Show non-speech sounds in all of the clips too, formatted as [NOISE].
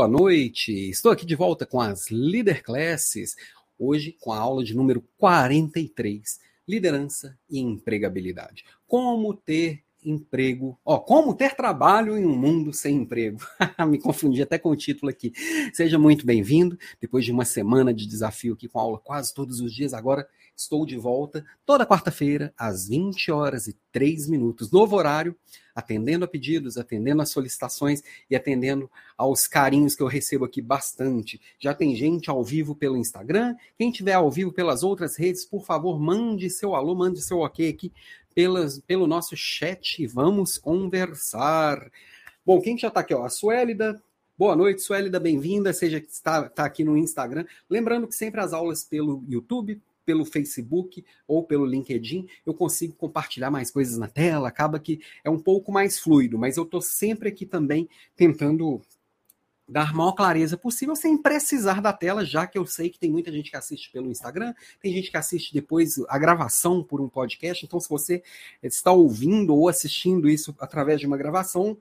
Boa noite. Estou aqui de volta com as Leader Classes, hoje com a aula de número 43, liderança e empregabilidade. Como ter emprego, ó, como ter trabalho em um mundo sem emprego. [LAUGHS] Me confundi até com o título aqui. Seja muito bem-vindo. Depois de uma semana de desafio aqui com aula quase todos os dias, agora estou de volta toda quarta-feira às 20 horas e 3 minutos, novo horário, atendendo a pedidos, atendendo a solicitações e atendendo aos carinhos que eu recebo aqui bastante. Já tem gente ao vivo pelo Instagram. Quem tiver ao vivo pelas outras redes, por favor, mande seu alô, mande seu ok aqui pelas, pelo nosso chat. Vamos conversar. Bom, quem já está aqui? Ó, a Suélida. Boa noite, Suélida, bem-vinda. Seja que está, está aqui no Instagram. Lembrando que sempre as aulas pelo YouTube, pelo Facebook ou pelo LinkedIn, eu consigo compartilhar mais coisas na tela, acaba que é um pouco mais fluido, mas eu estou sempre aqui também tentando dar maior clareza possível sem precisar da tela, já que eu sei que tem muita gente que assiste pelo Instagram, tem gente que assiste depois a gravação por um podcast. Então, se você está ouvindo ou assistindo isso através de uma gravação,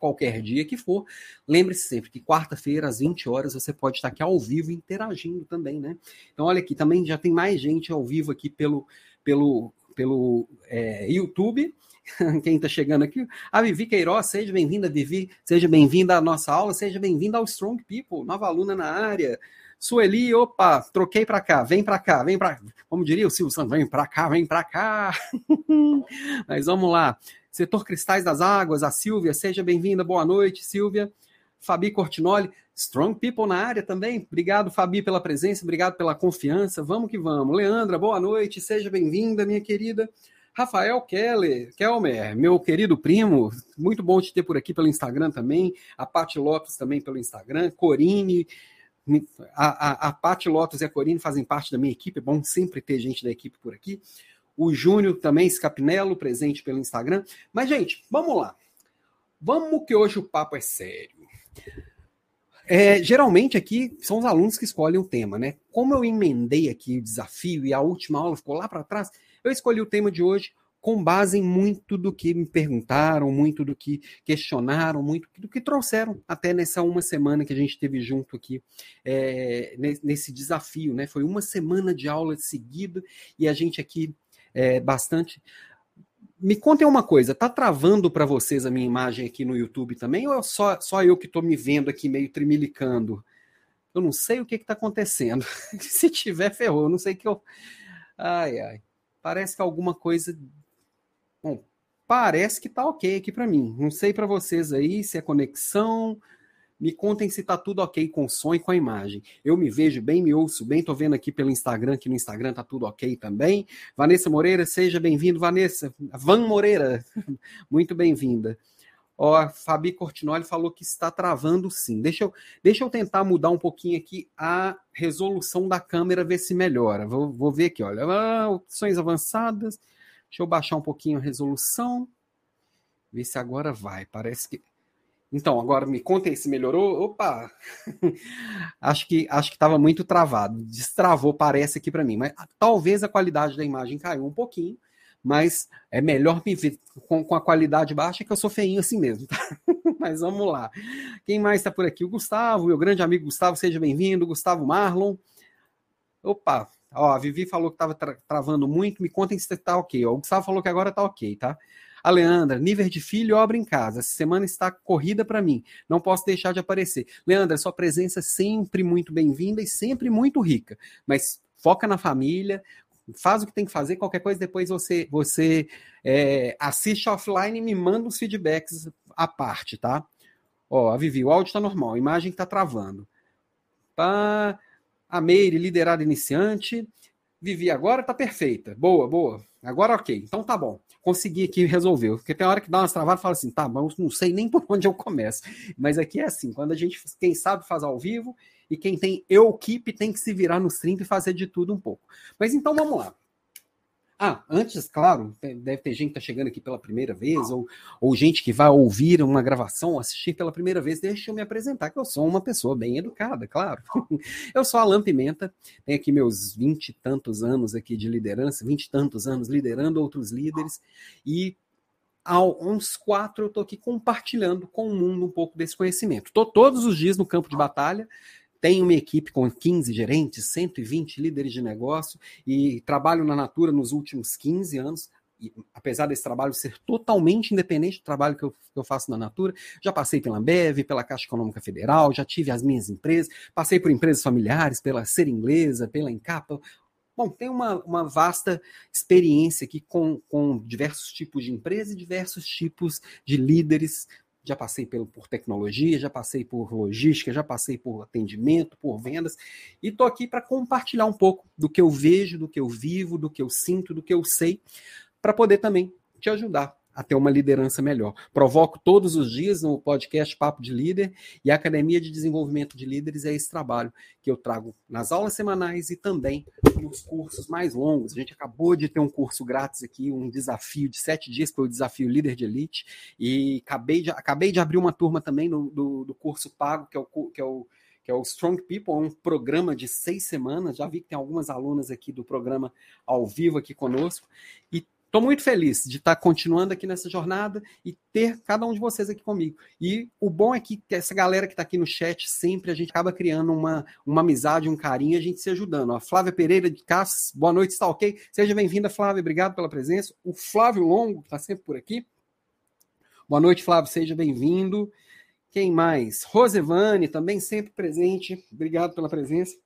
qualquer dia que for, lembre-se sempre que quarta-feira, às 20 horas, você pode estar aqui ao vivo interagindo também, né? Então, olha aqui, também já tem mais gente ao vivo aqui pelo, pelo, pelo é, YouTube [LAUGHS] quem está chegando aqui. A Vivi Queiroz, seja bem-vinda, Vivi. Seja bem-vinda à nossa aula, seja bem-vinda ao Strong People, nova aluna na área. Sueli, opa, troquei para cá, vem para cá, vem para, como diria o Silvio Santos, vem para cá, vem para cá. [LAUGHS] Mas vamos lá. Setor Cristais das Águas, a Silvia, seja bem-vinda, boa noite, Silvia. Fabi Cortinoli, Strong People na área também. Obrigado, Fabi, pela presença, obrigado pela confiança. Vamos que vamos. Leandra, boa noite, seja bem-vinda, minha querida. Rafael Keller, Kelmer, meu querido primo, muito bom te ter por aqui pelo Instagram também. A Paty Lopes também pelo Instagram. Corine, a, a, a Paty Lopes e a Corine fazem parte da minha equipe. É bom sempre ter gente da equipe por aqui. O Júnior também, Scapinello, presente pelo Instagram. Mas, gente, vamos lá. Vamos que hoje o papo é sério. É, geralmente aqui são os alunos que escolhem o tema, né? Como eu emendei aqui o desafio e a última aula ficou lá para trás, eu escolhi o tema de hoje com base em muito do que me perguntaram, muito do que questionaram, muito do que trouxeram até nessa uma semana que a gente teve junto aqui é, nesse desafio, né? Foi uma semana de aula seguida e a gente aqui é, bastante. Me contem uma coisa, tá travando para vocês a minha imagem aqui no YouTube também ou é só, só eu que estou me vendo aqui meio trimilicando? Eu não sei o que está acontecendo. [LAUGHS] Se tiver, ferrou. Eu não sei que eu. Ai, ai parece que alguma coisa. Bom, parece que tá ok aqui para mim. Não sei para vocês aí se é conexão. Me contem se tá tudo ok com o som e com a imagem. Eu me vejo bem, me ouço bem, tô vendo aqui pelo Instagram, que no Instagram tá tudo ok também. Vanessa Moreira, seja bem-vindo, Vanessa. Van Moreira, [LAUGHS] muito bem-vinda. Ó, Fabi Cortinoli falou que está travando sim. Deixa eu, deixa eu tentar mudar um pouquinho aqui a resolução da câmera, ver se melhora. Vou, vou ver aqui, olha. Ah, opções avançadas. Deixa eu baixar um pouquinho a resolução. Ver se agora vai. Parece que. Então, agora me contem se melhorou. Opa! [LAUGHS] acho que acho que estava muito travado. Destravou, parece aqui para mim. Mas talvez a qualidade da imagem caiu um pouquinho mas é melhor me ver com, com a qualidade baixa que eu sou feinho assim mesmo. Tá? [LAUGHS] mas vamos lá. Quem mais está por aqui? O Gustavo, meu grande amigo Gustavo, seja bem-vindo. Gustavo Marlon. Opa, ó, a Vivi falou que estava tra travando muito. Me contem se está ok. Ó, o Gustavo falou que agora está ok, tá? A Leandra, nível de filho, obra em casa. Essa semana está corrida para mim. Não posso deixar de aparecer. Leandra, sua presença é sempre muito bem-vinda e sempre muito rica. Mas foca na família, faz o que tem que fazer, qualquer coisa depois você você é, assiste offline e me manda os feedbacks à parte, tá? Ó, a Vivi, o áudio está normal, a imagem está travando. Pá, a Meire, liderada iniciante. Vivi, agora tá perfeita. Boa, boa. Agora ok. Então tá bom. Consegui aqui resolver. Porque tem hora que dá umas travadas e fala assim, tá, mas não sei nem [LAUGHS] por onde eu começo. Mas aqui é assim, quando a gente, quem sabe faz ao vivo, e quem tem eu keep tem que se virar nos 30 e fazer de tudo um pouco. Mas então vamos lá. Ah, antes, claro, deve ter gente que está chegando aqui pela primeira vez, ou, ou gente que vai ouvir uma gravação, assistir pela primeira vez. Deixa eu me apresentar, que eu sou uma pessoa bem educada, claro. [LAUGHS] Eu sou Alan Pimenta, tenho aqui meus vinte e tantos anos aqui de liderança, vinte e tantos anos liderando outros líderes, e há uns quatro eu estou aqui compartilhando com o mundo um pouco desse conhecimento. Estou todos os dias no campo de batalha, tenho uma equipe com 15 gerentes, 120 líderes de negócio e trabalho na Natura nos últimos 15 anos. E, apesar desse trabalho ser totalmente independente do trabalho que eu, que eu, faço na Natura, já passei pela Ambev, pela Caixa Econômica Federal, já tive as minhas empresas, passei por empresas familiares, pela Ser Inglesa, pela Encapa, Bom, tem uma, uma vasta experiência aqui com, com diversos tipos de empresas e diversos tipos de líderes. Já passei pelo, por tecnologia, já passei por logística, já passei por atendimento, por vendas, e estou aqui para compartilhar um pouco do que eu vejo, do que eu vivo, do que eu sinto, do que eu sei, para poder também te ajudar a ter uma liderança melhor. Provoco todos os dias no podcast Papo de Líder e a Academia de Desenvolvimento de Líderes é esse trabalho que eu trago nas aulas semanais e também nos cursos mais longos. A gente acabou de ter um curso grátis aqui, um desafio de sete dias, que foi o desafio Líder de Elite, e acabei de, acabei de abrir uma turma também no, do, do curso pago, que é o, que é o que é o Strong People, um programa de seis semanas. Já vi que tem algumas alunas aqui do programa ao vivo aqui conosco. E Estou muito feliz de estar tá continuando aqui nessa jornada e ter cada um de vocês aqui comigo. E o bom é que essa galera que está aqui no chat, sempre a gente acaba criando uma, uma amizade, um carinho, a gente se ajudando. A Flávia Pereira de Casas, boa noite, está ok? Seja bem-vinda, Flávia, obrigado pela presença. O Flávio Longo, que está sempre por aqui. Boa noite, Flávio, seja bem-vindo. Quem mais? Rosevane, também sempre presente, obrigado pela presença.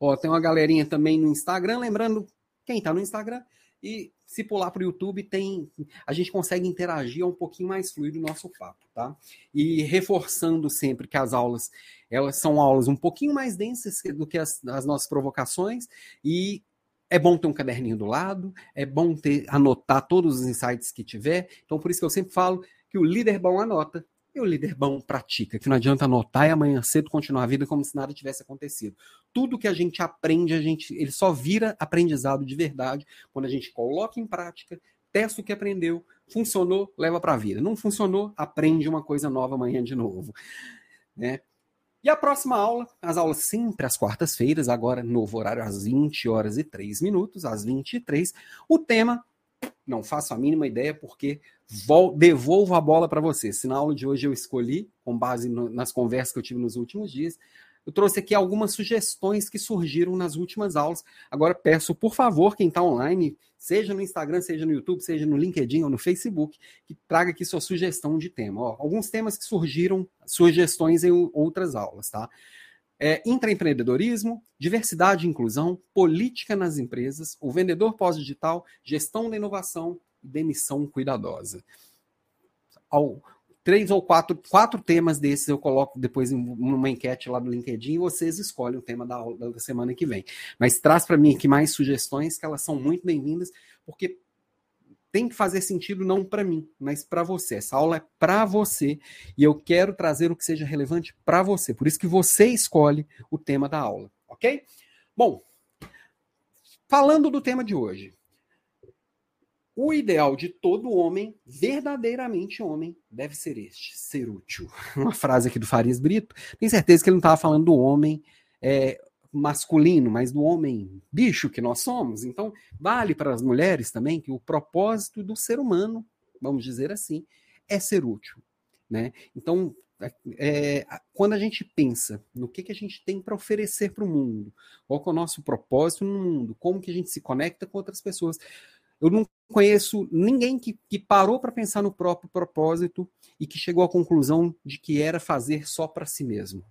Ó, tem uma galerinha também no Instagram, lembrando, quem está no Instagram, e se pular para o YouTube, tem a gente consegue interagir um pouquinho mais fluido o nosso papo, tá? E reforçando sempre que as aulas elas são aulas um pouquinho mais densas do que as, as nossas provocações e é bom ter um caderninho do lado, é bom ter anotar todos os insights que tiver. Então por isso que eu sempre falo que o líder bom anota e o líder bom pratica, que não adianta anotar e amanhã cedo continuar a vida como se nada tivesse acontecido. Tudo que a gente aprende, a gente, ele só vira aprendizado de verdade quando a gente coloca em prática, testa o que aprendeu, funcionou, leva para a vida. Não funcionou, aprende uma coisa nova amanhã de novo. Né? E a próxima aula, as aulas sempre às quartas-feiras, agora novo horário às 20 horas e 3 minutos, às 23. O tema não faço a mínima ideia, porque devolvo a bola para você. Se na aula de hoje eu escolhi, com base no, nas conversas que eu tive nos últimos dias, eu trouxe aqui algumas sugestões que surgiram nas últimas aulas. Agora peço, por favor, quem está online, seja no Instagram, seja no YouTube, seja no LinkedIn ou no Facebook, que traga aqui sua sugestão de tema. Ó, alguns temas que surgiram, sugestões em outras aulas, tá? É, intraempreendedorismo, diversidade e inclusão, política nas empresas, o vendedor pós-digital, gestão da inovação e demissão cuidadosa. Ao, três ou quatro, quatro temas desses eu coloco depois em uma enquete lá do LinkedIn e vocês escolhem o tema da, da semana que vem. Mas traz para mim aqui mais sugestões que elas são muito bem-vindas, porque tem que fazer sentido não para mim, mas para você. Essa aula é para você e eu quero trazer o que seja relevante para você. Por isso que você escolhe o tema da aula, ok? Bom, falando do tema de hoje. O ideal de todo homem, verdadeiramente homem, deve ser este: ser útil. [LAUGHS] Uma frase aqui do Farias Brito. Tenho certeza que ele não estava falando do homem é, masculino, mas do homem bicho que nós somos. Então, vale para as mulheres também que o propósito do ser humano, vamos dizer assim, é ser útil. Né? Então, é, é quando a gente pensa no que, que a gente tem para oferecer para o mundo, qual é o nosso propósito no mundo, como que a gente se conecta com outras pessoas. Eu não conheço ninguém que, que parou para pensar no próprio propósito e que chegou à conclusão de que era fazer só para si mesmo.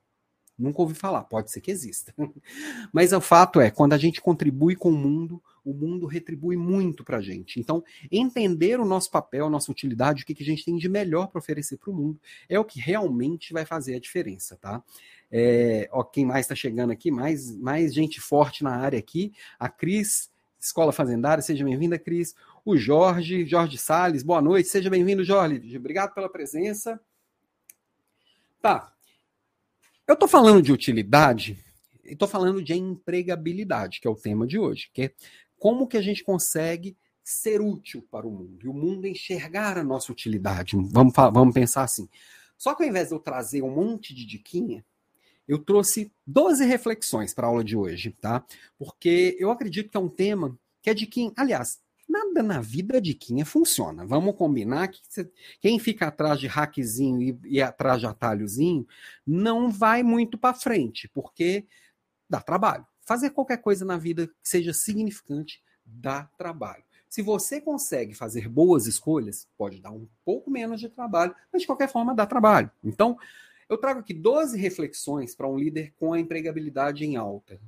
Nunca ouvi falar, pode ser que exista. [LAUGHS] Mas o fato é, quando a gente contribui com o mundo, o mundo retribui muito para a gente. Então, entender o nosso papel, nossa utilidade, o que, que a gente tem de melhor para oferecer para o mundo, é o que realmente vai fazer a diferença, tá? É, ó, quem mais está chegando aqui, mais, mais gente forte na área aqui, a Cris, Escola Fazendária, seja bem-vinda, Cris. O Jorge, Jorge Sales, boa noite, seja bem-vindo, Jorge. Obrigado pela presença. Tá, eu estou falando de utilidade e estou falando de empregabilidade, que é o tema de hoje, que é como que a gente consegue ser útil para o mundo e o mundo enxergar a nossa utilidade. Vamos, vamos pensar assim. Só que ao invés de eu trazer um monte de diquinha, eu trouxe 12 reflexões para a aula de hoje, tá? Porque eu acredito que é um tema que é de quem, aliás, Nada na vida de Quinha funciona. Vamos combinar que você, quem fica atrás de hackzinho e, e atrás de atalhozinho não vai muito para frente, porque dá trabalho. Fazer qualquer coisa na vida que seja significante dá trabalho. Se você consegue fazer boas escolhas, pode dar um pouco menos de trabalho, mas de qualquer forma dá trabalho. Então, eu trago aqui 12 reflexões para um líder com a empregabilidade em alta.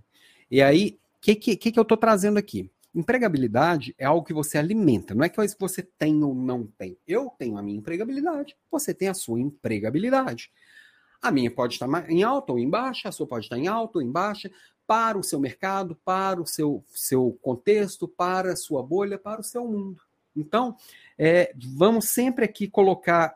E aí, o que, que, que eu estou trazendo aqui? Empregabilidade é algo que você alimenta, não é que você tem ou não tem. Eu tenho a minha empregabilidade, você tem a sua empregabilidade. A minha pode estar em alta ou em baixa, a sua pode estar em alta ou em baixa, para o seu mercado, para o seu, seu contexto, para a sua bolha, para o seu mundo. Então, é, vamos sempre aqui colocar.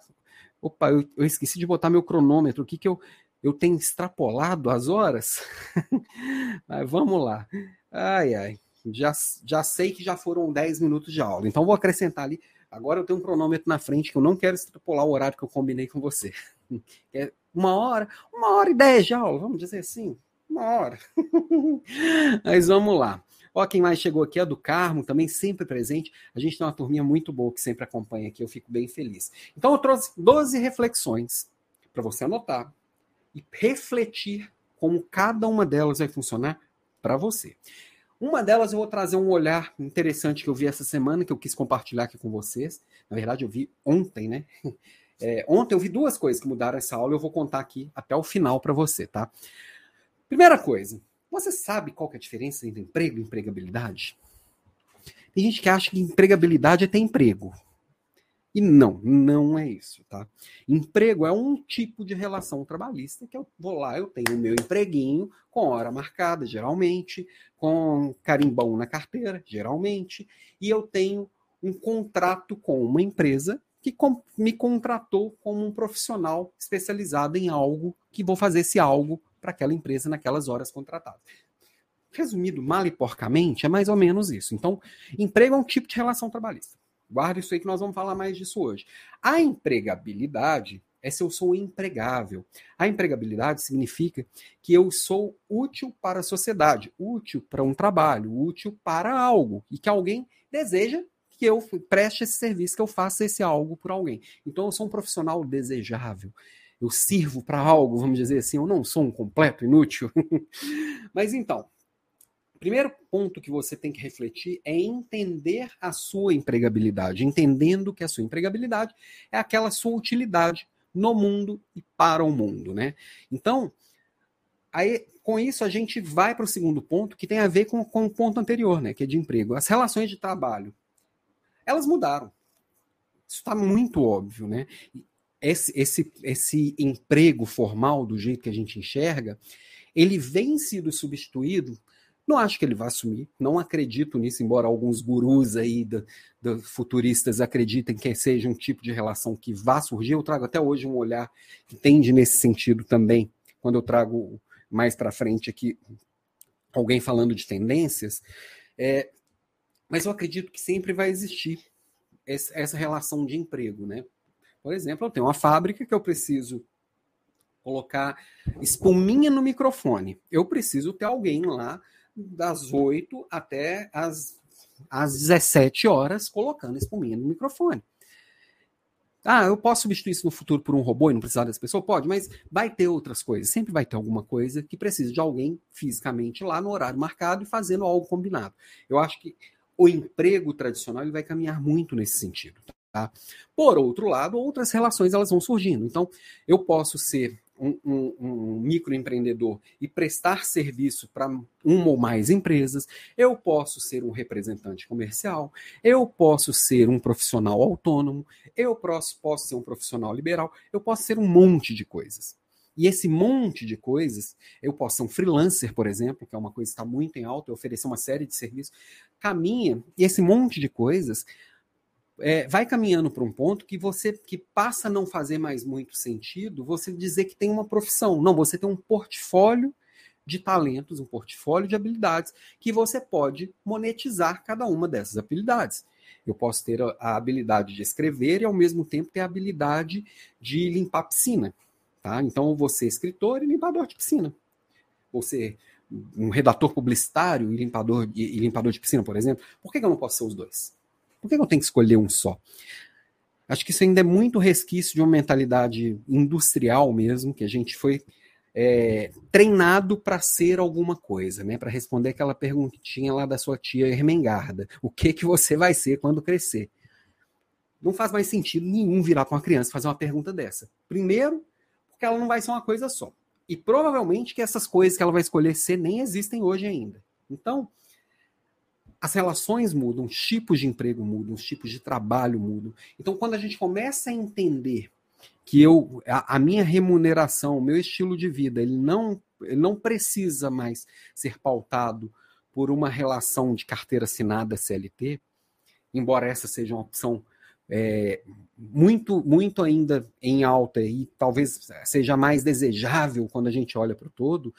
Opa, eu, eu, esqueci de botar meu cronômetro aqui, que eu, eu tenho extrapolado as horas. [LAUGHS] Mas vamos lá. Ai, ai já, já sei que já foram 10 minutos de aula, então vou acrescentar ali. Agora eu tenho um cronômetro na frente que eu não quero extrapolar o horário que eu combinei com você. [LAUGHS] É uma hora, uma hora e dez de aula, vamos dizer assim. Uma hora. [LAUGHS] Mas vamos lá. Ó, quem mais chegou aqui é do Carmo, também sempre presente. A gente tem uma turminha muito boa que sempre acompanha aqui, eu fico bem feliz. Então eu trouxe 12 reflexões para você anotar e refletir como cada uma delas vai funcionar para você. Uma delas eu vou trazer um olhar interessante que eu vi essa semana, que eu quis compartilhar aqui com vocês. Na verdade, eu vi ontem, né? [LAUGHS] É, ontem eu vi duas coisas que mudaram essa aula, eu vou contar aqui até o final para você, tá? Primeira coisa, você sabe qual é a diferença entre emprego e empregabilidade? Tem gente que acha que empregabilidade é ter emprego. E não, não é isso, tá? Emprego é um tipo de relação trabalhista que eu vou lá, eu tenho o meu empreguinho com hora marcada, geralmente, com carimbão na carteira, geralmente, e eu tenho um contrato com uma empresa que me contratou como um profissional especializado em algo que vou fazer esse algo para aquela empresa naquelas horas contratadas. Resumido mal e porcamente, é mais ou menos isso. Então, emprego é um tipo de relação trabalhista. Guarda isso aí que nós vamos falar mais disso hoje. A empregabilidade é se eu sou empregável. A empregabilidade significa que eu sou útil para a sociedade, útil para um trabalho, útil para algo, e que alguém deseja que eu preste esse serviço, que eu faça esse algo por alguém. Então eu sou um profissional desejável. Eu sirvo para algo, vamos dizer assim, eu não sou um completo inútil. [LAUGHS] Mas então, primeiro ponto que você tem que refletir é entender a sua empregabilidade, entendendo que a sua empregabilidade é aquela sua utilidade no mundo e para o mundo, né? Então, aí com isso a gente vai para o segundo ponto que tem a ver com, com o ponto anterior, né? Que é de emprego. As relações de trabalho, elas mudaram. Isso está muito óbvio, né? Esse, esse, esse emprego formal, do jeito que a gente enxerga, ele vem sido substituído não acho que ele vai assumir, não acredito nisso, embora alguns gurus aí do futuristas acreditem que seja um tipo de relação que vá surgir. Eu trago até hoje um olhar que tende nesse sentido também, quando eu trago mais para frente aqui alguém falando de tendências. É, mas eu acredito que sempre vai existir essa relação de emprego, né? Por exemplo, eu tenho uma fábrica que eu preciso colocar espuminha no microfone. Eu preciso ter alguém lá das 8 até as, as 17 horas colocando espuminha no microfone. Ah, eu posso substituir isso no futuro por um robô e não precisar dessa pessoa? Pode, mas vai ter outras coisas. Sempre vai ter alguma coisa que precisa de alguém fisicamente lá no horário marcado e fazendo algo combinado. Eu acho que o emprego tradicional ele vai caminhar muito nesse sentido. Tá? Por outro lado, outras relações elas vão surgindo. Então, eu posso ser um, um, um microempreendedor e prestar serviço para uma ou mais empresas, eu posso ser um representante comercial, eu posso ser um profissional autônomo, eu posso, posso ser um profissional liberal, eu posso ser um monte de coisas. E esse monte de coisas, eu posso ser um freelancer, por exemplo, que é uma coisa que está muito em alta, eu oferecer uma série de serviços, caminha, e esse monte de coisas é, vai caminhando para um ponto que você que passa a não fazer mais muito sentido você dizer que tem uma profissão. Não, você tem um portfólio de talentos, um portfólio de habilidades que você pode monetizar cada uma dessas habilidades. Eu posso ter a, habilidade de escrever e ao mesmo tempo ter a habilidade de limpar piscina. Tá? Então, você é escritor e limpador de piscina. Você um redator publicitário e limpador, e limpador de piscina, por exemplo. Por que eu não posso ser os dois? Por que eu tenho que escolher um só? Acho que isso ainda é muito resquício de uma mentalidade industrial mesmo, que a gente foi é, treinado para ser alguma coisa, né? Para responder aquela perguntinha lá da sua tia Ermengarda. O que que você vai ser quando crescer? Não faz mais sentido nenhum virar para uma criança fazer uma pergunta dessa. Primeiro, porque ela não vai ser uma coisa só. E provavelmente que essas coisas que ela vai escolher ser nem existem hoje ainda. Então, as relações mudam, os tipos de emprego mudam, os tipos de trabalho mudam. Então, quando a gente começa a entender que eu a, a, minha remuneração, o meu estilo de vida, ele não, ele não precisa mais ser pautado por uma relação de carteira assinada CLT, embora essa seja uma opção é, muito, muito ainda em alta e talvez seja mais desejável quando a gente olha para o todo,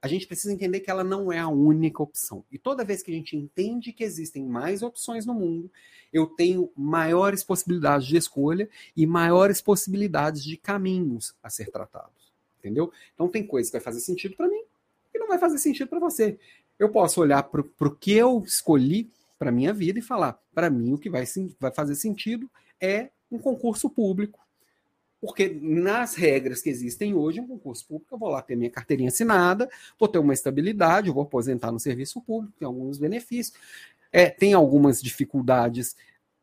a gente precisa entender que ela não é a única opção. E toda vez que a gente entende que existem mais opções no mundo, eu tenho maiores possibilidades de escolha e maiores possibilidades de caminhos a ser tratados. Entendeu? Então tem coisas que vai fazer sentido para mim e não vai fazer sentido para você. Eu posso olhar para o que eu escolhi para minha vida e falar, para mim o que vai, vai fazer sentido é um concurso público porque nas regras que existem hoje, um concurso público, eu vou lá ter minha carteirinha assinada, vou ter uma estabilidade, eu vou aposentar no serviço público, tem alguns benefícios. É, tem algumas dificuldades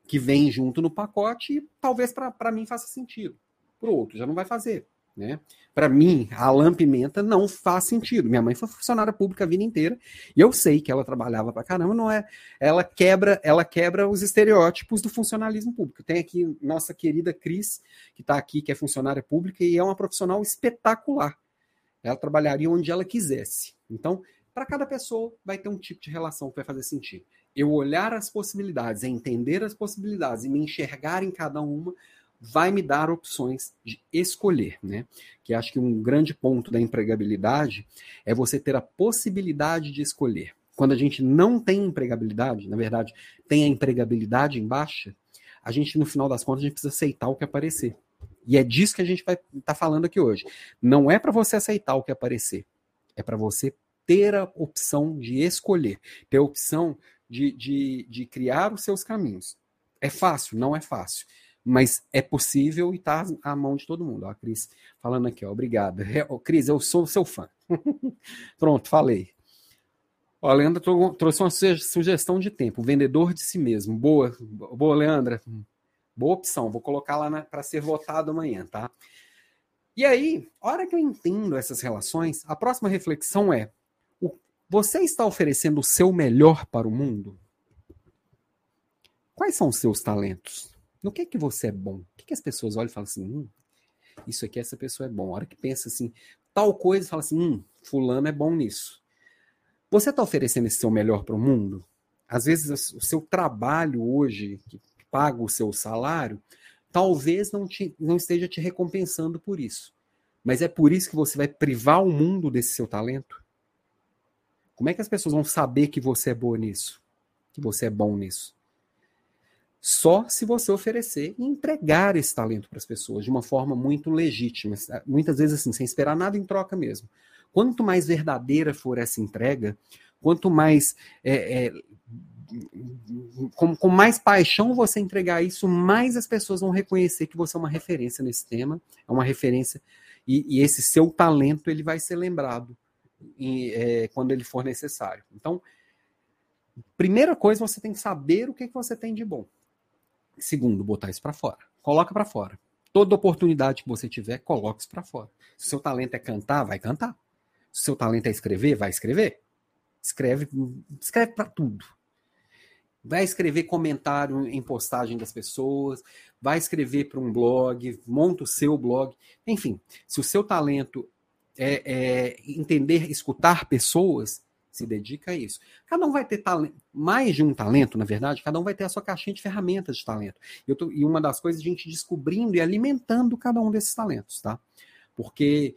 que vêm junto no pacote e talvez para mim faça sentido. Para o outro já não vai fazer. Né? Para mim, a Alain Pimenta não faz sentido. Minha mãe foi funcionária pública a vida inteira e eu sei que ela trabalhava para caramba. Não é? Ela quebra, ela quebra os estereótipos do funcionalismo público. Tem aqui nossa querida Cris que está aqui, que é funcionária pública e é uma profissional espetacular. Ela trabalharia onde ela quisesse. Então, para cada pessoa vai ter um tipo de relação que vai fazer sentido. Eu olhar as possibilidades, entender as possibilidades e me enxergar em cada uma vai me dar opções de escolher, né? Que acho que um grande ponto da empregabilidade é você ter a possibilidade de escolher. Quando a gente não tem empregabilidade, na verdade, tem a empregabilidade em baixa, a gente, no final das contas, a gente precisa aceitar o que aparecer. E é disso que a gente vai estar tá falando aqui hoje. Não é para você aceitar o que aparecer, é para você ter a opção de escolher, ter a opção de, de, de criar os seus caminhos. É fácil? Não é fácil mas é possível e está à mão de todo mundo. Ó, a Cris falando aqui, ó, obrigado. Cris, eu sou seu fã. [LAUGHS] Pronto, falei. Ó, a Leandra trouxe uma sugestão de tempo, vendedor de si mesmo. Boa, boa, Leandra. Boa opção, vou colocar lá para ser votado amanhã, tá? E aí, a hora que eu entendo essas relações, a próxima reflexão é: o, você está oferecendo o seu melhor para o mundo? Quais são os seus talentos? No que é que você é bom? O que, que as pessoas olham e falam assim, hum, isso aqui, essa pessoa é bom. A hora que pensa assim, tal coisa, fala assim, hum, fulano é bom nisso. Você está oferecendo esse seu melhor para o mundo? Às vezes o seu trabalho hoje, que paga o seu salário, talvez não, te, não esteja te recompensando por isso. Mas é por isso que você vai privar o mundo desse seu talento? Como é que as pessoas vão saber que você é boa nisso? Que você é bom nisso? Só se você oferecer e entregar esse talento para as pessoas de uma forma muito legítima, muitas vezes assim, sem esperar nada em troca mesmo. Quanto mais verdadeira for essa entrega, quanto mais é, é, com, com, mais paixão você entregar isso, mais as pessoas vão reconhecer que você é uma referência nesse tema, é uma referência e, e esse seu talento ele vai ser lembrado em, é, quando ele for necessário. Então, primeira coisa você tem que saber o que, que você tem de bom. Segundo, botar isso para fora. Coloca para fora. Toda oportunidade que você tiver, coloque isso para fora. Se seu talento é cantar, vai cantar. Se seu talento é escrever, vai escrever. Escreve, escreve para tudo. Vai escrever comentário em postagem das pessoas, vai escrever para um blog, monta o seu blog. Enfim, se o seu talento é, é entender, escutar pessoas, se dedica a isso. Cada um vai ter mais de um talento, na verdade, cada um vai ter a sua caixinha de ferramentas de talento. Eu tô, e uma das coisas, a gente descobrindo e alimentando cada um desses talentos, tá? Porque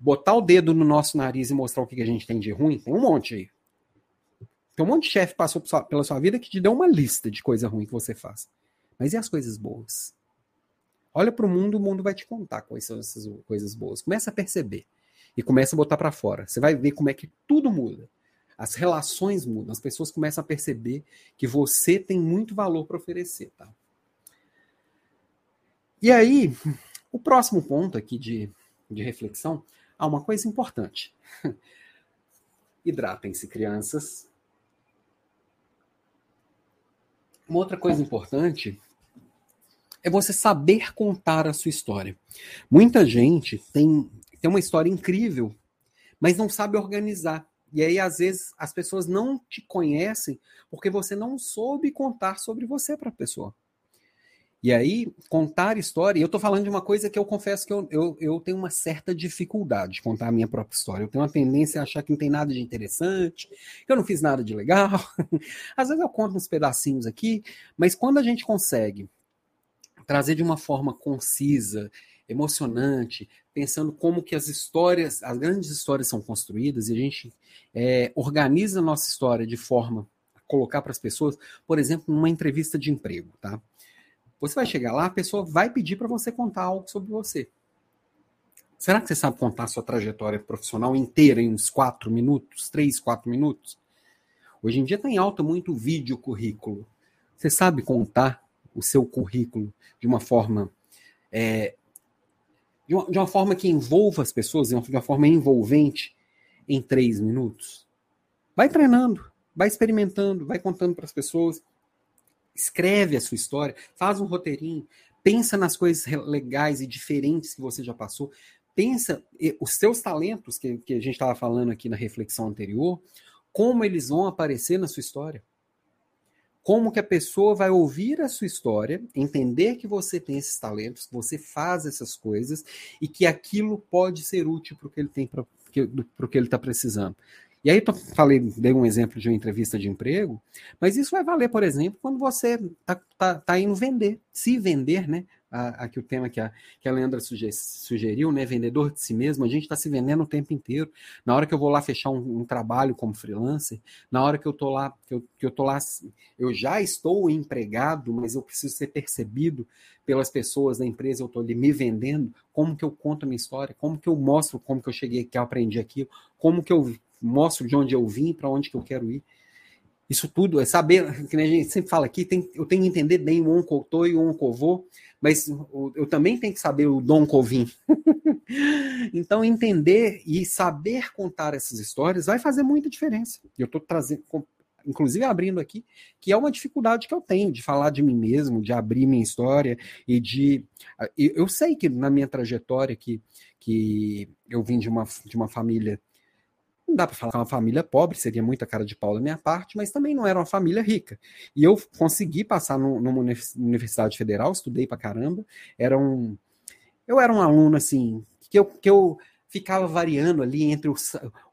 botar o dedo no nosso nariz e mostrar o que a gente tem de ruim, tem um monte aí. Tem um monte de chefe passou pela sua vida que te deu uma lista de coisa ruim que você faz. Mas e as coisas boas? Olha para o mundo, o mundo vai te contar quais são essas coisas boas. Começa a perceber e começa a botar para fora. Você vai ver como é que tudo muda. As relações mudam, as pessoas começam a perceber que você tem muito valor para oferecer, tá? E aí, o próximo ponto aqui de, de reflexão, há uma coisa importante. [LAUGHS] Hidratem-se, crianças. Uma outra coisa importante é você saber contar a sua história. Muita gente tem, tem uma história incrível, mas não sabe organizar. E aí, às vezes, as pessoas não te conhecem porque você não soube contar sobre você para a pessoa. E aí, contar história, eu estou falando de uma coisa que eu confesso que eu, eu, eu, tenho uma certa dificuldade de contar a minha própria história. Eu tenho uma tendência a achar que não tem nada de interessante, que eu não fiz nada de legal. [LAUGHS] Às vezes eu conto uns pedacinhos aqui, mas quando a gente consegue trazer de uma forma concisa, emocionante, pensando como que as histórias, as grandes histórias são construídas e a gente é, organiza a nossa história de forma a colocar para as pessoas, por exemplo, numa entrevista de emprego, tá? Você vai chegar lá, a pessoa vai pedir para você contar algo sobre você. Será que você sabe contar a sua trajetória profissional inteira em uns quatro minutos, três, quatro minutos? Hoje em dia está em alta muito vídeo currículo. Você sabe contar o seu currículo de uma forma é, de, uma, de uma forma que envolva as pessoas, de uma, de uma forma envolvente em três minutos? Vai treinando, vai experimentando, vai contando para as pessoas escreve a sua história, faz um roteirinho, pensa nas coisas legais e diferentes que você já passou, pensa os seus talentos, que, que a gente estava falando aqui na reflexão anterior, como eles vão aparecer na sua história. Como que a pessoa vai ouvir a sua história, entender que você tem esses talentos, que você faz essas coisas e que aquilo pode ser útil para o que ele tem para o que ele está precisando. E aí eu falei, dei um exemplo de uma entrevista de emprego, mas isso vai valer, por exemplo, quando você está tá, tá indo vender, se vender, né? Aqui o tema que a, que a Leandra sugeriu, né? Vendedor de si mesmo, a gente está se vendendo o tempo inteiro. Na hora que eu vou lá fechar um, um trabalho como freelancer, na hora que eu tô lá, que eu, que eu tô lá, eu já estou empregado, mas eu preciso ser percebido pelas pessoas da empresa, eu estou ali me vendendo, como que eu conto a minha história, como que eu mostro como que eu cheguei, que eu aprendi aquilo, como que eu mostro de onde eu vim, para onde que eu quero ir. Isso tudo é saber, que a gente sempre fala aqui, tem, eu tenho que entender bem o oncotô e o oncovô, mas eu também tenho que saber o dom covim. [LAUGHS] então, entender e saber contar essas histórias vai fazer muita diferença. Eu estou trazendo, inclusive abrindo aqui, que é uma dificuldade que eu tenho de falar de mim mesmo, de abrir minha história e de. Eu sei que na minha trajetória que, que eu vim de uma, de uma família não dá para falar que é uma família pobre, seria muita cara de pau da minha parte, mas também não era uma família rica. E eu consegui passar no, numa universidade federal, estudei para caramba. Era um, eu era um aluno assim que eu, que eu ficava variando ali entre o,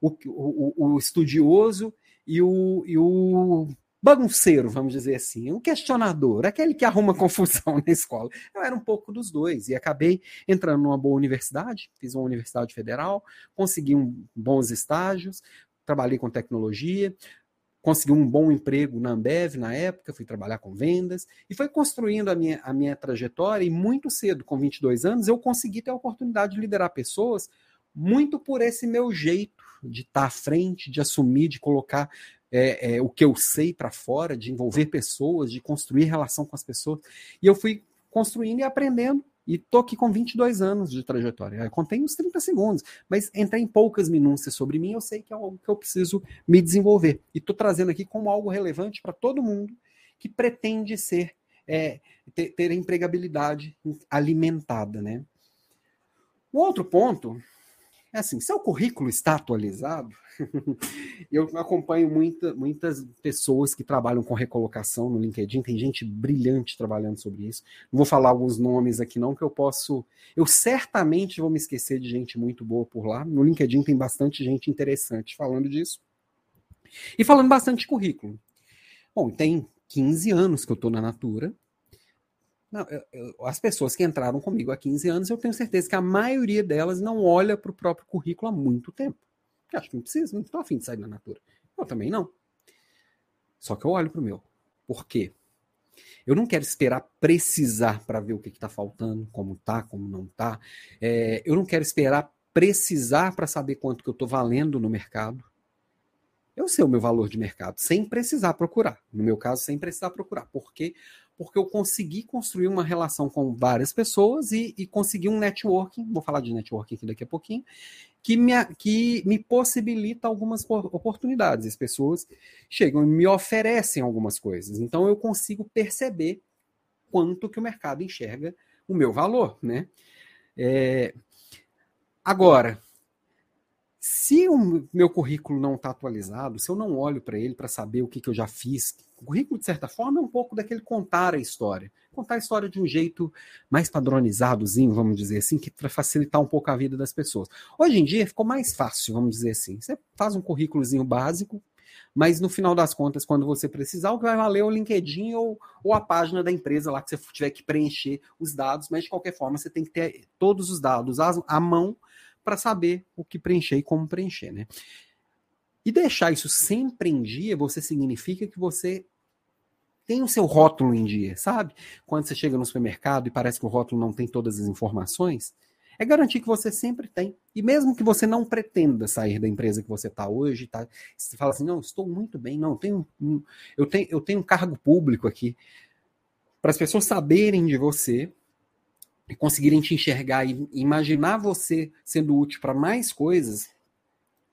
o, o, o estudioso e o, e o bagunceiro, vamos dizer assim, um questionador, aquele que arruma [LAUGHS] confusão na escola. Eu era um pouco dos dois e acabei entrando numa boa universidade, fiz uma universidade federal, consegui um, bons estágios, trabalhei com tecnologia, consegui um bom emprego na Ambev na época, fui trabalhar com vendas e foi construindo a minha, a minha trajetória e muito cedo, com 22 anos, eu consegui ter a oportunidade de liderar pessoas muito por esse meu jeito de estar à frente, de assumir, de colocar é, é, o que eu sei para fora, de envolver pessoas, de construir relação com as pessoas. E eu fui construindo e aprendendo. E tô aqui com 22 anos de trajetória. Eu contei uns 30 segundos, mas entrei em poucas minúcias sobre mim, eu sei que é algo que eu preciso me desenvolver. E estou trazendo aqui como algo relevante para todo mundo que pretende ser, é, ter, ter empregabilidade alimentada. Né? O outro ponto é assim, seu currículo está atualizado? [LAUGHS] eu acompanho muita, muitas pessoas que trabalham com recolocação no LinkedIn, tem gente brilhante trabalhando sobre isso. Não vou falar alguns nomes aqui, não, que eu posso. Eu certamente vou me esquecer de gente muito boa por lá. No LinkedIn tem bastante gente interessante falando disso. E falando bastante de currículo. Bom, tem 15 anos que eu estou na Natura. Não, eu, eu, as pessoas que entraram comigo há 15 anos, eu tenho certeza que a maioria delas não olha para o próprio currículo há muito tempo. Eu acho que não precisa, não estou afim de sair da Natura. Eu também não. Só que eu olho para o meu. Por quê? Eu não quero esperar precisar para ver o que está faltando, como tá, como não tá. É, eu não quero esperar precisar para saber quanto que eu estou valendo no mercado. Eu sei o meu valor de mercado, sem precisar procurar. No meu caso, sem precisar procurar. Por quê? Porque eu consegui construir uma relação com várias pessoas e, e consegui um networking, vou falar de networking aqui daqui a pouquinho, que me, que me possibilita algumas oportunidades. As pessoas chegam e me oferecem algumas coisas. Então eu consigo perceber quanto que o mercado enxerga o meu valor, né? É... Agora, se o meu currículo não está atualizado, se eu não olho para ele para saber o que, que eu já fiz, o currículo, de certa forma, é um pouco daquele contar a história. Contar a história de um jeito mais padronizadozinho, vamos dizer assim, que para facilitar um pouco a vida das pessoas. Hoje em dia ficou mais fácil, vamos dizer assim. Você faz um currículozinho básico, mas no final das contas, quando você precisar, o que vai valer é o LinkedIn ou, ou a página da empresa lá que você tiver que preencher os dados, mas de qualquer forma você tem que ter todos os dados à mão para saber o que preencher e como preencher, né? E deixar isso sempre em dia, você significa que você tem o seu rótulo em dia, sabe? Quando você chega no supermercado e parece que o rótulo não tem todas as informações, é garantir que você sempre tem. E mesmo que você não pretenda sair da empresa que você está hoje, tá, você fala assim, não, estou muito bem, não, tenho, eu, tenho, eu tenho um cargo público aqui. Para as pessoas saberem de você, conseguirem te enxergar e imaginar você sendo útil para mais coisas,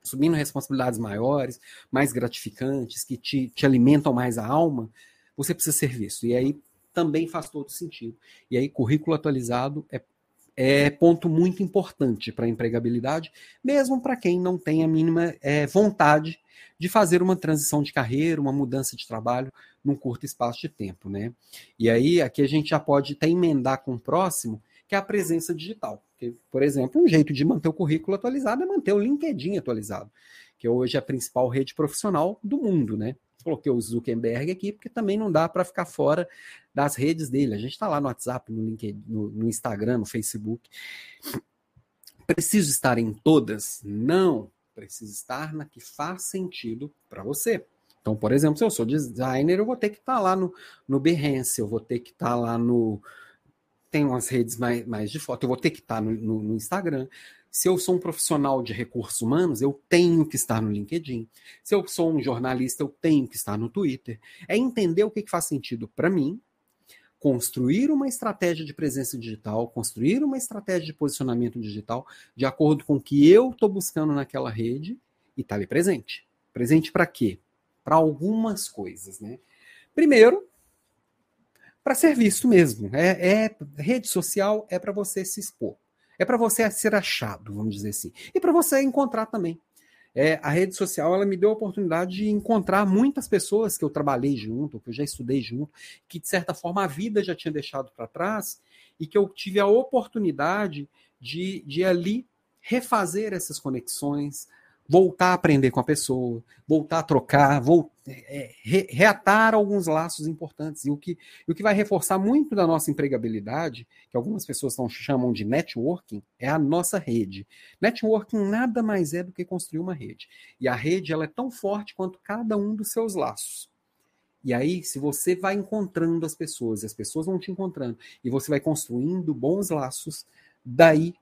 assumindo responsabilidades maiores, mais gratificantes, que te, te alimentam mais a alma, você precisa ser visto. E aí também faz todo sentido. E aí, currículo atualizado é, é ponto muito importante para a empregabilidade, mesmo para quem não tem a mínima é, vontade de fazer uma transição de carreira, uma mudança de trabalho num curto espaço de tempo, né? E aí, aqui a gente já pode até emendar com o próximo, que é a presença digital. Por exemplo, um jeito de manter o currículo atualizado é manter o LinkedIn atualizado, que hoje é a principal rede profissional do mundo, né? Coloquei o Zuckerberg aqui, porque também não dá para ficar fora das redes dele. A gente está lá no WhatsApp, no LinkedIn, no, no Instagram, no Facebook. Preciso estar em todas? Não. Preciso estar na que faz sentido para você. Então, por exemplo, se eu sou designer, eu vou ter que estar tá lá no, no Behance, eu vou ter que estar tá lá no, tem umas redes mais, mais de foto, eu vou ter que estar no, no, no, Instagram. Se eu sou um profissional de recursos humanos, eu tenho que estar no LinkedIn. Se eu sou um jornalista, eu tenho que estar no Twitter. É entender o que, que faz sentido para mim, construir uma estratégia de presença digital, construir uma estratégia de posicionamento digital de acordo com o que eu estou buscando naquela rede e estar tá ali presente. Presente para quê? Para algumas coisas, né? Primeiro, para ser visto mesmo. É, é rede social é para você se expor, é para você ser achado, vamos dizer assim, e para você encontrar também. É, a rede social ela me deu a oportunidade de encontrar muitas pessoas que eu trabalhei junto, que eu já estudei junto, que de certa forma a vida já tinha deixado para trás e que eu tive a oportunidade de, de ali refazer essas conexões, voltar a aprender com a pessoa, voltar a trocar, voltar, é, re, reatar alguns laços importantes. E o, que, e o que vai reforçar muito da nossa empregabilidade, que algumas pessoas não chamam de networking, é a nossa rede. Networking nada mais é do que construir uma rede. E a rede ela é tão forte quanto cada um dos seus laços. E aí, se você vai encontrando as pessoas, as pessoas vão te encontrando, e você vai construindo bons laços, daí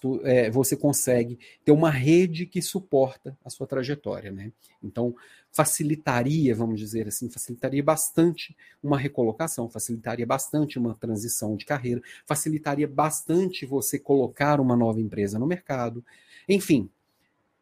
tu, é, você consegue ter uma rede que suporta a sua trajetória, né? Então, facilitaria, vamos dizer assim, facilitaria bastante uma recolocação, facilitaria bastante uma transição de carreira, facilitaria bastante você colocar uma nova empresa no mercado. Enfim,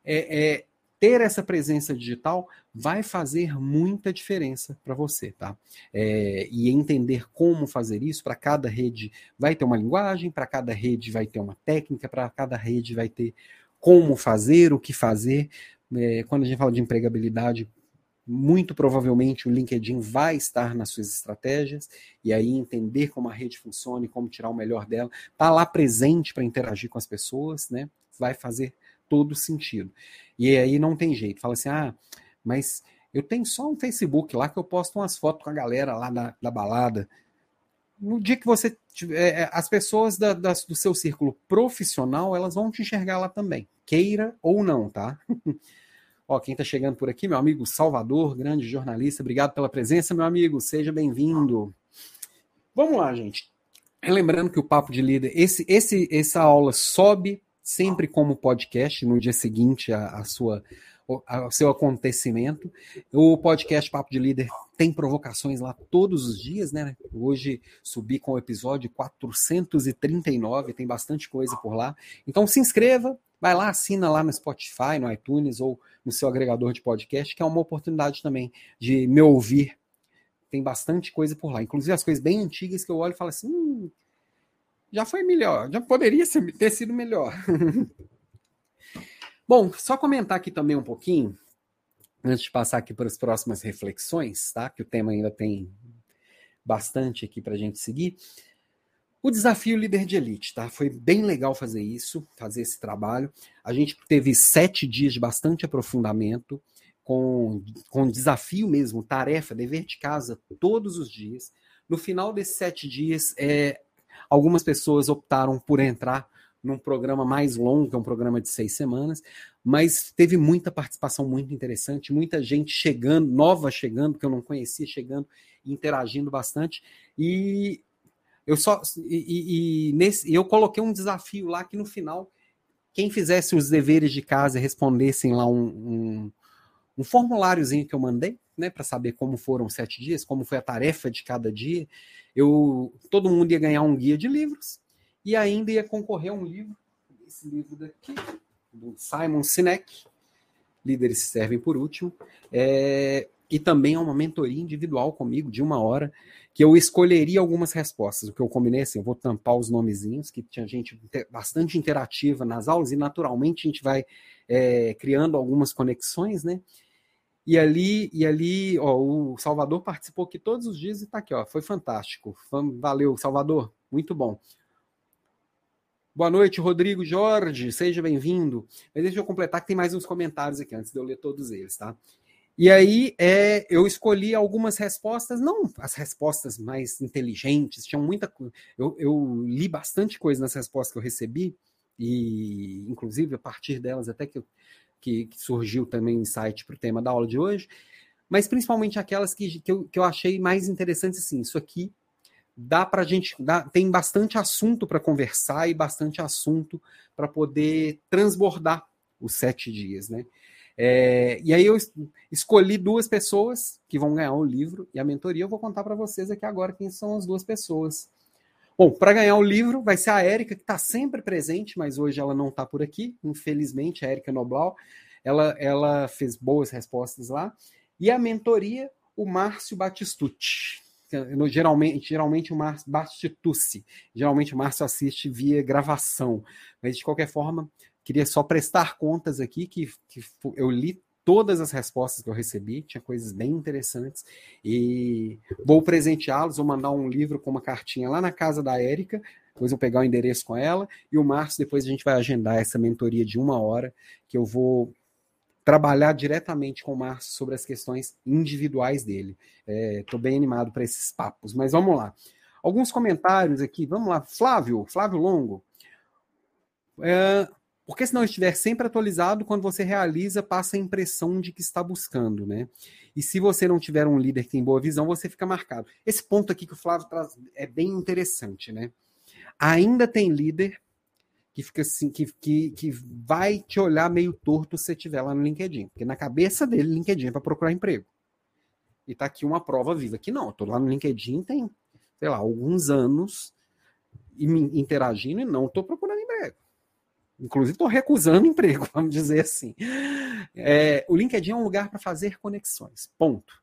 é, é ter essa presença digital vai fazer muita diferença para você, tá? É, e entender como fazer isso, para cada rede vai ter uma linguagem, para cada rede vai ter uma técnica, para cada rede vai ter como fazer, o que fazer. É, quando a gente fala de empregabilidade, muito provavelmente o LinkedIn vai estar nas suas estratégias, e aí entender como a rede funciona e como tirar o melhor dela, tá lá presente para interagir com as pessoas, né? Vai fazer todo sentido. E aí não tem jeito. Fala assim, ah, mas eu tenho só um Facebook lá que eu posto umas fotos com a galera lá da, da balada. No dia que você tiver, é, as pessoas da, da, do seu círculo profissional, elas vão te enxergar lá também, queira ou não, tá? [LAUGHS] Ó, quem tá chegando por aqui, meu amigo Salvador, grande jornalista, obrigado pela presença, meu amigo, seja bem-vindo. Vamos lá, gente. Lembrando que o Papo de Líder, esse, esse, essa aula sobe sempre como podcast, no dia seguinte a, a sua o, o seu acontecimento. O podcast Papo de Líder tem provocações lá todos os dias, né? Hoje subi com o episódio 439, tem bastante coisa por lá. Então se inscreva, vai lá, assina lá no Spotify, no iTunes ou no seu agregador de podcast, que é uma oportunidade também de me ouvir. Tem bastante coisa por lá, inclusive as coisas bem antigas que eu olho e falo assim, hum, já foi melhor, já poderia ter sido melhor. [LAUGHS] Bom, só comentar aqui também um pouquinho, antes de passar aqui para as próximas reflexões, tá? Que o tema ainda tem bastante aqui para a gente seguir. O desafio líder de elite, tá? Foi bem legal fazer isso, fazer esse trabalho. A gente teve sete dias de bastante aprofundamento, com, com desafio mesmo, tarefa, dever de casa todos os dias. No final desses sete dias, é, Algumas pessoas optaram por entrar num programa mais longo, que é um programa de seis semanas, mas teve muita participação muito interessante, muita gente chegando, nova chegando, que eu não conhecia, chegando, interagindo bastante. E eu só e, e nesse eu coloquei um desafio lá que no final quem fizesse os deveres de casa e respondessem lá um, um, um formuláriozinho que eu mandei, né, para saber como foram sete dias, como foi a tarefa de cada dia, eu todo mundo ia ganhar um guia de livros e ainda ia concorrer a um livro, esse livro daqui, do Simon Sinek, Líderes Servem por Último, é, e também é uma mentoria individual comigo de uma hora, que eu escolheria algumas respostas. O que eu combinei assim, eu vou tampar os nomezinhos, que tinha gente bastante interativa nas aulas, e naturalmente a gente vai é, criando algumas conexões, né? E ali, e ali, ó, o Salvador participou aqui todos os dias e está aqui, ó, foi fantástico. Valeu, Salvador, muito bom. Boa noite, Rodrigo Jorge, seja bem-vindo. Mas deixa eu completar que tem mais uns comentários aqui antes de eu ler todos eles, tá? E aí é, eu escolhi algumas respostas, não as respostas mais inteligentes, tinha muita coisa. Eu, eu, li bastante coisa nas respostas que eu recebi, e inclusive a partir delas até que eu que, que surgiu também insight para o tema da aula de hoje, mas principalmente aquelas que, que, eu, que eu achei mais interessantes, assim, isso aqui dá para a gente, dá, tem bastante assunto para conversar e bastante assunto para poder transbordar os sete dias, né? É, e aí eu escolhi duas pessoas que vão ganhar o livro e a mentoria. Eu vou contar para vocês aqui agora quem são as duas pessoas. Bom, para ganhar o livro vai ser a Érica, que está sempre presente, mas hoje ela não está por aqui, infelizmente, a Érica Noblau. Ela, ela fez boas respostas lá. E a mentoria, o Márcio Batistucci. Geralmente, geralmente o Márcio Batistucci. Geralmente o Márcio assiste via gravação. Mas, de qualquer forma, queria só prestar contas aqui, que, que eu li todas as respostas que eu recebi, tinha coisas bem interessantes. E vou presenteá-los, vou mandar um livro com uma cartinha lá na casa da Érica, depois eu pegar o endereço com ela, e o Márcio, depois a gente vai agendar essa mentoria de uma hora, que eu vou trabalhar diretamente com o Márcio sobre as questões individuais dele. Estou é, bem animado para esses papos, mas vamos lá. Alguns comentários aqui, vamos lá. Flávio, Flávio Longo. É, porque se não estiver sempre atualizado, quando você realiza, passa a impressão de que está buscando, né? E se você não tiver um líder que tem boa visão, você fica marcado. Esse ponto aqui que o Flávio traz é bem interessante, né? Ainda tem líder que fica assim, que, que, que vai te olhar meio torto se você estiver lá no LinkedIn. Porque na cabeça dele, LinkedIn é para procurar emprego. E tá aqui uma prova viva que não, eu tô lá no LinkedIn tem, sei lá, alguns anos e me interagindo e não estou procurando. Inclusive, estou recusando [LAUGHS] emprego, vamos dizer assim. É, o LinkedIn é um lugar para fazer conexões. Ponto.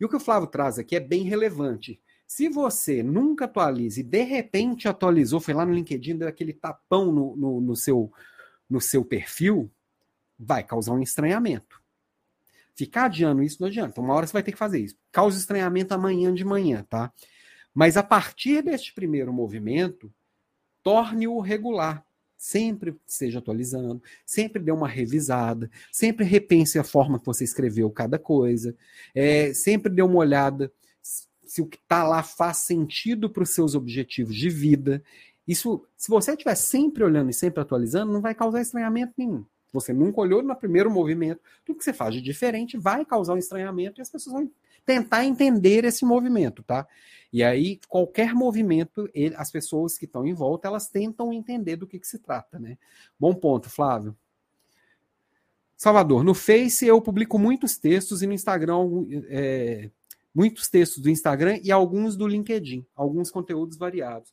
E o que o Flávio traz aqui é bem relevante. Se você nunca atualiza e de repente atualizou, foi lá no LinkedIn, deu aquele tapão no, no, no seu, no seu perfil, vai causar um estranhamento. Ficar adiando isso não adianta. Uma hora você vai ter que fazer isso. Causa estranhamento amanhã de manhã, tá? Mas a partir deste primeiro movimento, torne-o regular sempre esteja atualizando, sempre dê uma revisada, sempre repense a forma que você escreveu cada coisa, é, sempre dê uma olhada se o que está lá faz sentido para os seus objetivos de vida. Isso, se você estiver sempre olhando e sempre atualizando, não vai causar estranhamento nenhum. Você nunca olhou no primeiro movimento, tudo que você faz de diferente vai causar um estranhamento e as pessoas vão tentar entender esse movimento, tá? E aí, qualquer movimento, ele, as pessoas que estão em volta, elas tentam entender do que, que se trata, né? Bom ponto, Flávio. Salvador, no Face eu publico muitos textos e no Instagram é, muitos textos do Instagram e alguns do LinkedIn, alguns conteúdos variados.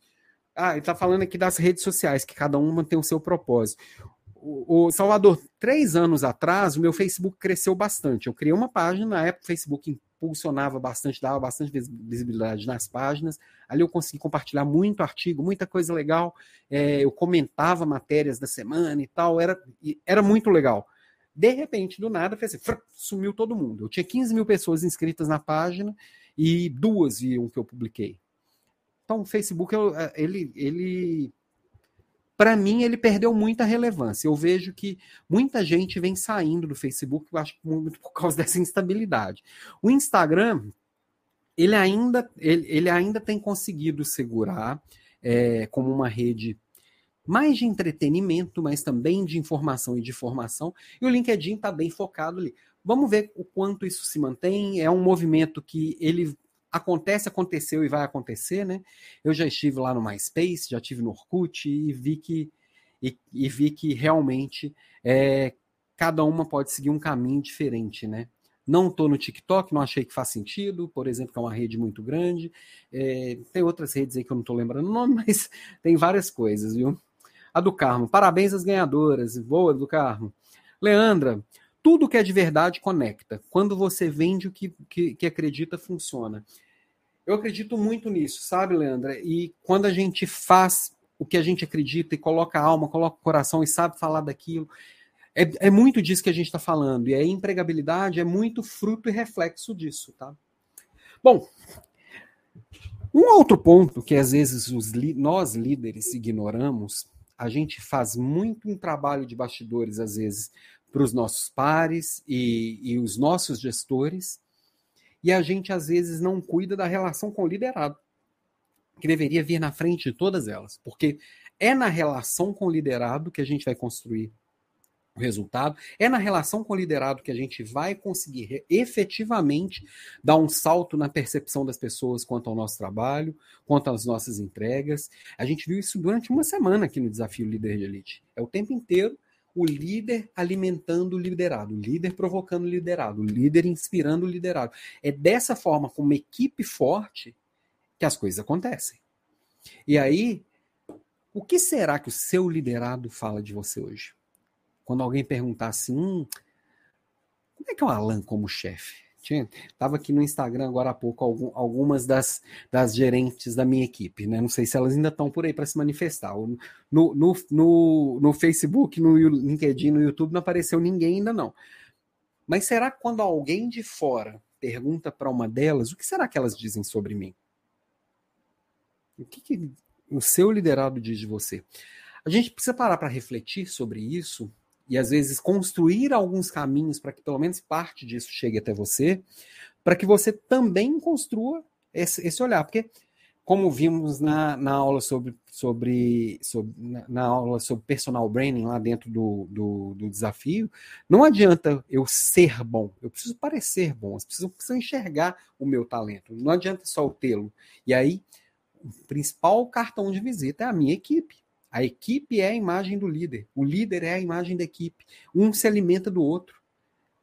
Ah, ele está falando aqui das redes sociais, que cada uma tem o seu propósito. O, o, Salvador, três anos atrás, o meu Facebook cresceu bastante. Eu criei uma página, na época o Facebook impulsionava bastante, dava bastante visibilidade nas páginas. Ali eu consegui compartilhar muito artigo, muita coisa legal. É, eu comentava matérias da semana e tal, era, era muito legal. De repente, do nada, fez assim, sumiu todo mundo. Eu tinha 15 mil pessoas inscritas na página e duas viam que eu publiquei. Então, o Facebook, é, ele, ele para mim, ele perdeu muita relevância. Eu vejo que muita gente vem saindo do Facebook, eu acho muito por causa [LAUGHS] dessa instabilidade. O Instagram, ele ainda, ele, ele ainda tem conseguido segurar é, como uma rede mais de entretenimento, mas também de informação e de formação. E o LinkedIn está bem focado ali. Vamos ver o quanto isso se mantém. É um movimento que ele acontece, aconteceu e vai acontecer, né? Eu já estive lá no MySpace, já estive no Orkut e vi que e, e vi que realmente é, cada uma pode seguir um caminho diferente, né? Não estou no TikTok, não achei que faz sentido, por exemplo, que é uma rede muito grande. É, tem outras redes aí que eu não estou lembrando o nome, [LAUGHS] mas tem várias coisas, viu? A do Carmo. Parabéns às ganhadoras. Boa, do Carmo. Leandra, tudo que é de verdade conecta. Quando você vende o que, que, que acredita, funciona. Eu acredito muito nisso, sabe, Leandra? E quando a gente faz o que a gente acredita e coloca a alma, coloca o coração e sabe falar daquilo, é, é muito disso que a gente está falando. E a empregabilidade é muito fruto e reflexo disso, tá? Bom, um outro ponto que às vezes os, nós líderes ignoramos a gente faz muito um trabalho de bastidores, às vezes, para os nossos pares e, e os nossos gestores, e a gente, às vezes, não cuida da relação com o liderado, que deveria vir na frente de todas elas, porque é na relação com o liderado que a gente vai construir o resultado. É na relação com o liderado que a gente vai conseguir efetivamente dar um salto na percepção das pessoas quanto ao nosso trabalho, quanto às nossas entregas. A gente viu isso durante uma semana aqui no Desafio Líder de Elite. É o tempo inteiro o líder alimentando o liderado, o líder provocando o liderado, o líder inspirando o liderado. É dessa forma, com uma equipe forte, que as coisas acontecem. E aí, o que será que o seu liderado fala de você hoje? quando alguém perguntar assim, hum, como é que é o Alan como chefe? Estava aqui no Instagram agora há pouco algum, algumas das, das gerentes da minha equipe, né? Não sei se elas ainda estão por aí para se manifestar. No, no, no, no Facebook, no LinkedIn, no YouTube não apareceu ninguém ainda não. Mas será que quando alguém de fora pergunta para uma delas, o que será que elas dizem sobre mim? O que, que o seu liderado diz de você? A gente precisa parar para refletir sobre isso e às vezes construir alguns caminhos para que pelo menos parte disso chegue até você, para que você também construa esse, esse olhar. Porque, como vimos na, na aula sobre, sobre, sobre na, na, aula sobre personal branding lá dentro do, do, do, desafio, não adianta eu ser bom, eu preciso parecer bom, eu preciso, preciso enxergar o meu talento, não adianta só eu tê-lo. E aí, o principal cartão de visita é a minha equipe. A equipe é a imagem do líder. O líder é a imagem da equipe. Um se alimenta do outro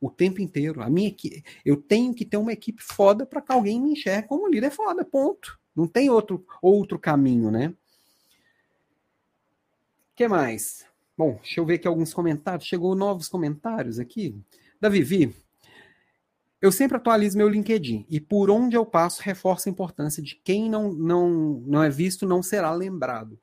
o tempo inteiro. A minha equipe, eu tenho que ter uma equipe foda para que alguém me enxergue como líder foda, ponto. Não tem outro outro caminho, né? Que mais? Bom, deixa eu ver aqui alguns comentários. Chegou novos comentários aqui. Da Vivi. Eu sempre atualizo meu LinkedIn e por onde eu passo reforço a importância de quem não, não, não é visto não será lembrado.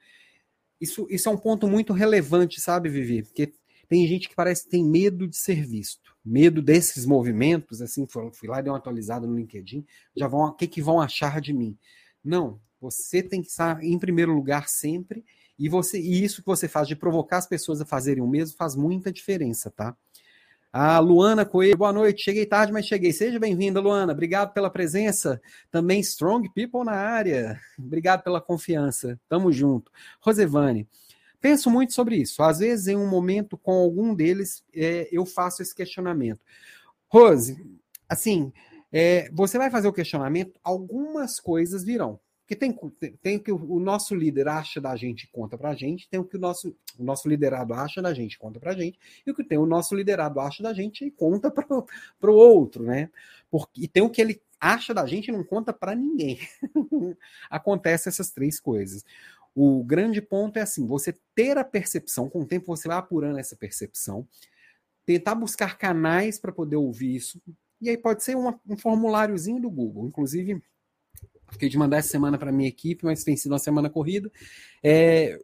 Isso, isso é um ponto muito relevante, sabe, Vivi? Porque tem gente que parece que tem medo de ser visto, medo desses movimentos, assim, fui lá e dei uma atualizada no LinkedIn, já vão, o que, que vão achar de mim? Não, você tem que estar em primeiro lugar sempre, e você e isso que você faz de provocar as pessoas a fazerem o mesmo faz muita diferença, tá? A Luana Coelho, boa noite. Cheguei tarde, mas cheguei. Seja bem-vinda, Luana. Obrigado pela presença. Também Strong People na área. Obrigado pela confiança. Tamo junto. Rosevane, penso muito sobre isso. Às vezes, em um momento com algum deles, é, eu faço esse questionamento. Rose, assim, é, você vai fazer o questionamento, algumas coisas virão. Porque tem, tem o que o nosso líder acha da gente e conta pra gente, tem o que o nosso, o nosso liderado acha da gente e conta pra gente, e o que tem o nosso liderado acha da gente e conta para o outro, né? Porque, e tem o que ele acha da gente e não conta para ninguém. [LAUGHS] Acontece essas três coisas. O grande ponto é assim: você ter a percepção, com o tempo você vai apurando essa percepção, tentar buscar canais para poder ouvir isso. E aí pode ser uma, um formuláriozinho do Google. Inclusive, fiquei de mandar essa semana para minha equipe, mas tem sido uma semana corrida. É,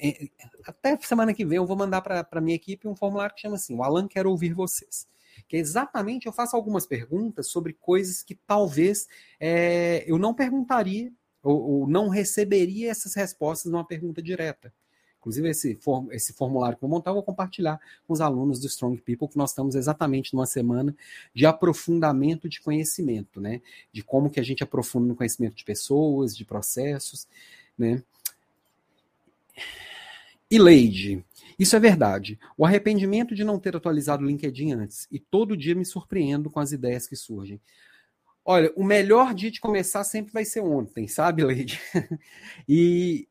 é, até semana que vem eu vou mandar para minha equipe um formulário que chama assim: o Alan quer ouvir vocês. Que é exatamente eu faço algumas perguntas sobre coisas que talvez é, eu não perguntaria ou, ou não receberia essas respostas numa pergunta direta. Inclusive, esse, esse formulário que eu vou montar, eu vou compartilhar com os alunos do Strong People, que nós estamos exatamente numa semana de aprofundamento de conhecimento, né? De como que a gente aprofunda no conhecimento de pessoas, de processos, né? E Leide, isso é verdade. O arrependimento de não ter atualizado o LinkedIn antes. E todo dia me surpreendo com as ideias que surgem. Olha, o melhor dia de começar sempre vai ser ontem, sabe, Leide? [LAUGHS] e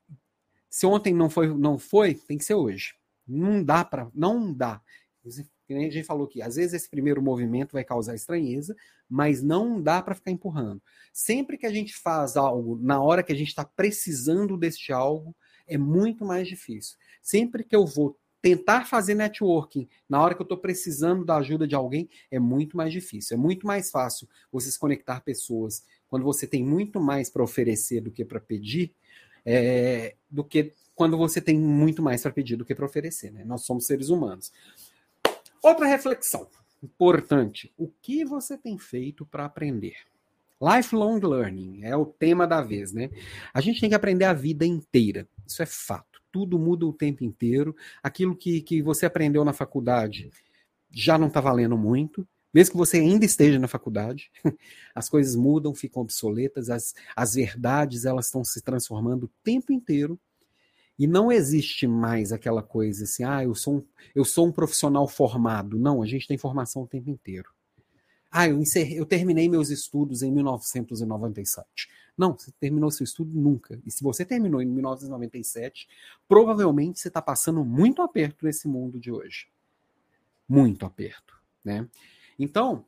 se ontem não foi, não foi, tem que ser hoje. Não dá para, não dá. A gente falou que às vezes esse primeiro movimento vai causar estranheza, mas não dá para ficar empurrando. Sempre que a gente faz algo na hora que a gente está precisando deste algo, é muito mais difícil. Sempre que eu vou tentar fazer networking na hora que eu estou precisando da ajuda de alguém é muito mais difícil. É muito mais fácil você se conectar pessoas quando você tem muito mais para oferecer do que para pedir, é, do que quando você tem muito mais para pedir do que para oferecer. Né? Nós somos seres humanos. Outra reflexão importante: o que você tem feito para aprender? Lifelong learning é o tema da vez, né? A gente tem que aprender a vida inteira. Isso é fato tudo muda o tempo inteiro. Aquilo que, que você aprendeu na faculdade já não está valendo muito. Mesmo que você ainda esteja na faculdade, [LAUGHS] as coisas mudam, ficam obsoletas, as, as verdades elas estão se transformando o tempo inteiro. E não existe mais aquela coisa assim, ah, eu sou um, eu sou um profissional formado. Não, a gente tem formação o tempo inteiro. Ah, eu, encerrei, eu terminei meus estudos em 1997. Não, você terminou seu estudo nunca. E se você terminou em 1997, provavelmente você está passando muito aperto nesse mundo de hoje. Muito aperto. Né? Então,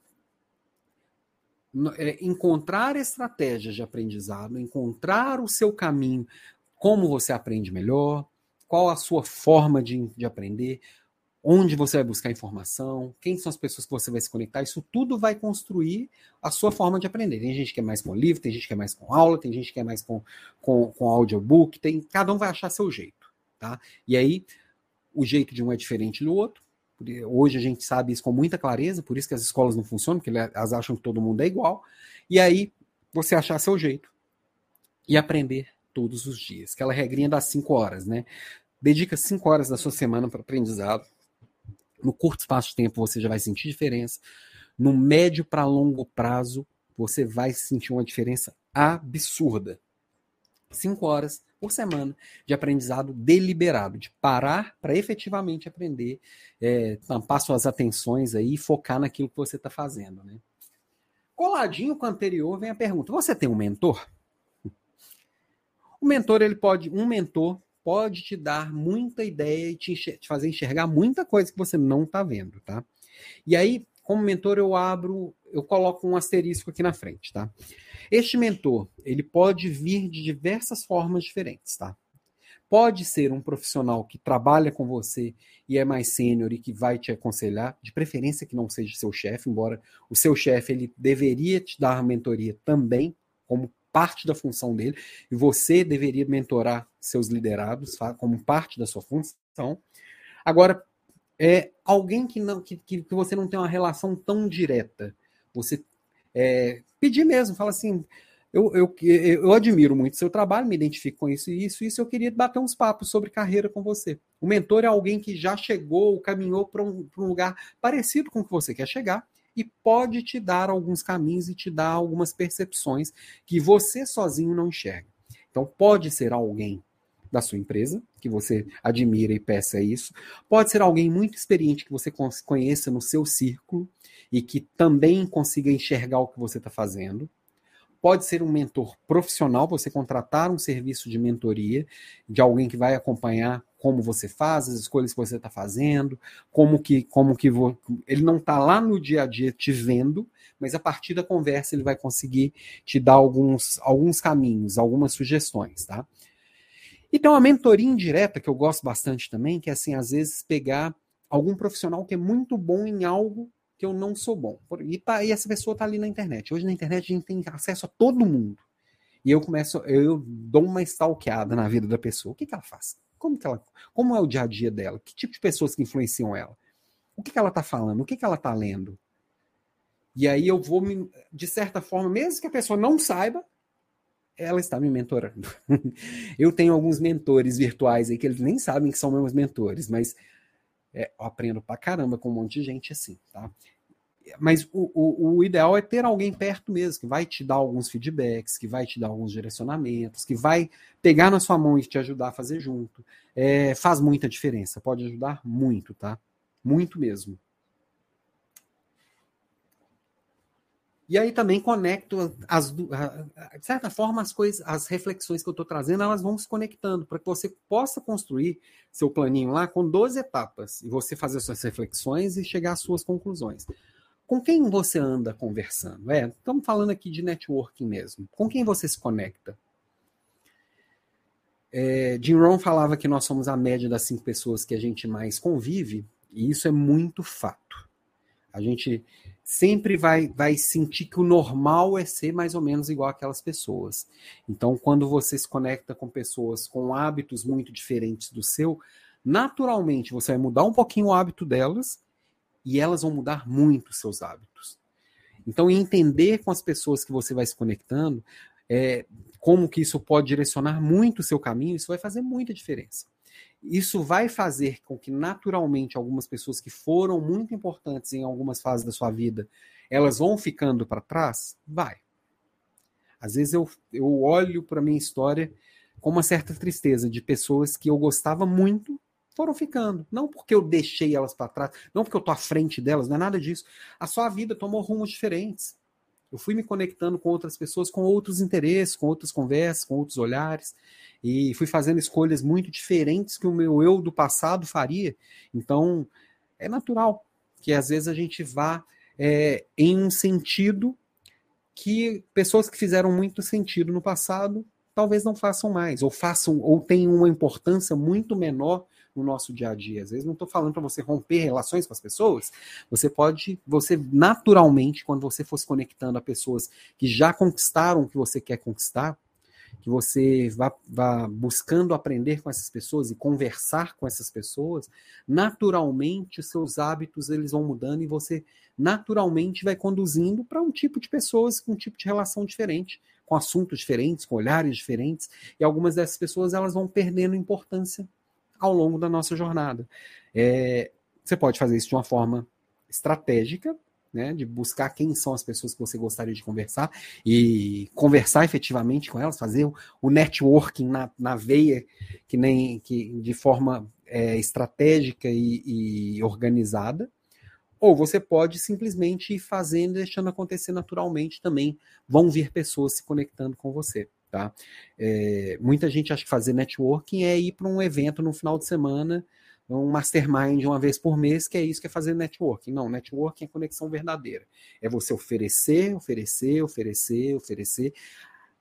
é, encontrar estratégias de aprendizado, encontrar o seu caminho, como você aprende melhor, qual a sua forma de, de aprender, onde você vai buscar informação, quem são as pessoas que você vai se conectar, isso tudo vai construir a sua forma de aprender. Tem gente que é mais com livro, tem gente que é mais com aula, tem gente que é mais com, com, com audiobook, tem, cada um vai achar seu jeito, tá? E aí, o jeito de um é diferente do outro, hoje a gente sabe isso com muita clareza, por isso que as escolas não funcionam, porque elas acham que todo mundo é igual, e aí, você achar seu jeito e aprender todos os dias, aquela regrinha das cinco horas, né? Dedica cinco horas da sua semana para aprendizado, no curto espaço de tempo você já vai sentir diferença. No médio para longo prazo, você vai sentir uma diferença absurda. Cinco horas por semana de aprendizado deliberado, de parar para efetivamente aprender, é, tampar suas atenções aí e focar naquilo que você está fazendo. Né? Coladinho com o anterior vem a pergunta: você tem um mentor? O mentor ele pode, um mentor pode te dar muita ideia e te, te fazer enxergar muita coisa que você não está vendo, tá? E aí, como mentor, eu abro, eu coloco um asterisco aqui na frente, tá? Este mentor, ele pode vir de diversas formas diferentes, tá? Pode ser um profissional que trabalha com você e é mais sênior e que vai te aconselhar, de preferência que não seja seu chefe, embora o seu chefe ele deveria te dar mentoria também, como parte da função dele, e você deveria mentorar seus liderados como parte da sua função. Agora, é alguém que não que, que você não tem uma relação tão direta. Você é, pedir mesmo, fala assim, eu, eu, eu admiro muito seu trabalho, me identifico com isso e isso, isso eu queria bater uns papos sobre carreira com você. O mentor é alguém que já chegou, caminhou para um, um lugar parecido com o que você quer chegar, e pode te dar alguns caminhos e te dar algumas percepções que você sozinho não enxerga. Então, pode ser alguém da sua empresa, que você admira e peça isso. Pode ser alguém muito experiente que você conheça no seu círculo e que também consiga enxergar o que você está fazendo. pode ser um mentor profissional, você contratar um serviço de mentoria de alguém que vai acompanhar como você faz, as escolhas que você está fazendo, como que, como que vo... ele não está lá no dia a dia te vendo, mas a partir da conversa ele vai conseguir te dar alguns, alguns caminhos, algumas sugestões, tá? E tem uma mentoria indireta que eu gosto bastante também, que é assim, às vezes pegar algum profissional que é muito bom em algo que eu não sou bom. E, tá, e essa pessoa está ali na internet. Hoje na internet a gente tem acesso a todo mundo. E eu começo, eu dou uma stalkeada na vida da pessoa. O que, que ela faz? Como que ela, como é o dia a dia dela? Que tipo de pessoas que influenciam ela? O que, que ela está falando? O que, que ela está lendo? E aí eu vou, me, de certa forma, mesmo que a pessoa não saiba, ela está me mentorando. [LAUGHS] eu tenho alguns mentores virtuais aí que eles nem sabem que são meus mentores, mas é, eu aprendo pra caramba com um monte de gente assim, tá? Mas o, o, o, ideal é ter alguém perto mesmo, que vai te dar alguns feedbacks, que vai te dar alguns direcionamentos, que vai pegar na sua mão e te ajudar a fazer junto. É, faz muita diferença, pode ajudar muito, tá? Muito mesmo. E aí também conecto as de certa forma as coisas, as reflexões que eu estou trazendo, elas vão se conectando para que você possa construir seu planinho lá com 12 etapas e você fazer suas reflexões e chegar às suas conclusões. Com quem você anda conversando? É, estamos falando aqui de networking mesmo. Com quem você se conecta? É, Jim Rohn falava que nós somos a média das cinco pessoas que a gente mais convive, e isso é muito fato. A gente sempre vai, vai sentir que o normal é ser mais ou menos igual aquelas pessoas. Então, quando você se conecta com pessoas com hábitos muito diferentes do seu, naturalmente você vai mudar um pouquinho o hábito delas e elas vão mudar muito os seus hábitos. Então, entender com as pessoas que você vai se conectando, é, como que isso pode direcionar muito o seu caminho, isso vai fazer muita diferença. Isso vai fazer com que naturalmente algumas pessoas que foram muito importantes em algumas fases da sua vida, elas vão ficando para trás? Vai. Às vezes eu, eu olho para minha história com uma certa tristeza de pessoas que eu gostava muito foram ficando. Não porque eu deixei elas para trás, não porque eu tô à frente delas, não é nada disso. A sua vida tomou rumos diferentes. Eu fui me conectando com outras pessoas, com outros interesses, com outras conversas, com outros olhares e fui fazendo escolhas muito diferentes que o meu eu do passado faria. Então, é natural que às vezes a gente vá é, em um sentido que pessoas que fizeram muito sentido no passado talvez não façam mais, ou façam, ou tenham uma importância muito menor no nosso dia a dia. Às vezes não estou falando para você romper relações com as pessoas. Você pode, você naturalmente, quando você for se conectando a pessoas que já conquistaram o que você quer conquistar, que você vá, vá buscando aprender com essas pessoas e conversar com essas pessoas, naturalmente os seus hábitos eles vão mudando e você naturalmente vai conduzindo para um tipo de pessoas com um tipo de relação diferente, com assuntos diferentes, com olhares diferentes, e algumas dessas pessoas elas vão perdendo importância ao longo da nossa jornada. É, você pode fazer isso de uma forma estratégica, né, de buscar quem são as pessoas que você gostaria de conversar e conversar efetivamente com elas, fazer o, networking na, na veia, que nem que de forma é, estratégica e, e, organizada, ou você pode simplesmente ir fazendo, deixando acontecer naturalmente também. Vão vir pessoas se conectando com você. Tá? É, muita gente acha que fazer networking é ir para um evento no final de semana um mastermind uma vez por mês, que é isso que é fazer networking. Não, networking é conexão verdadeira. É você oferecer, oferecer, oferecer, oferecer.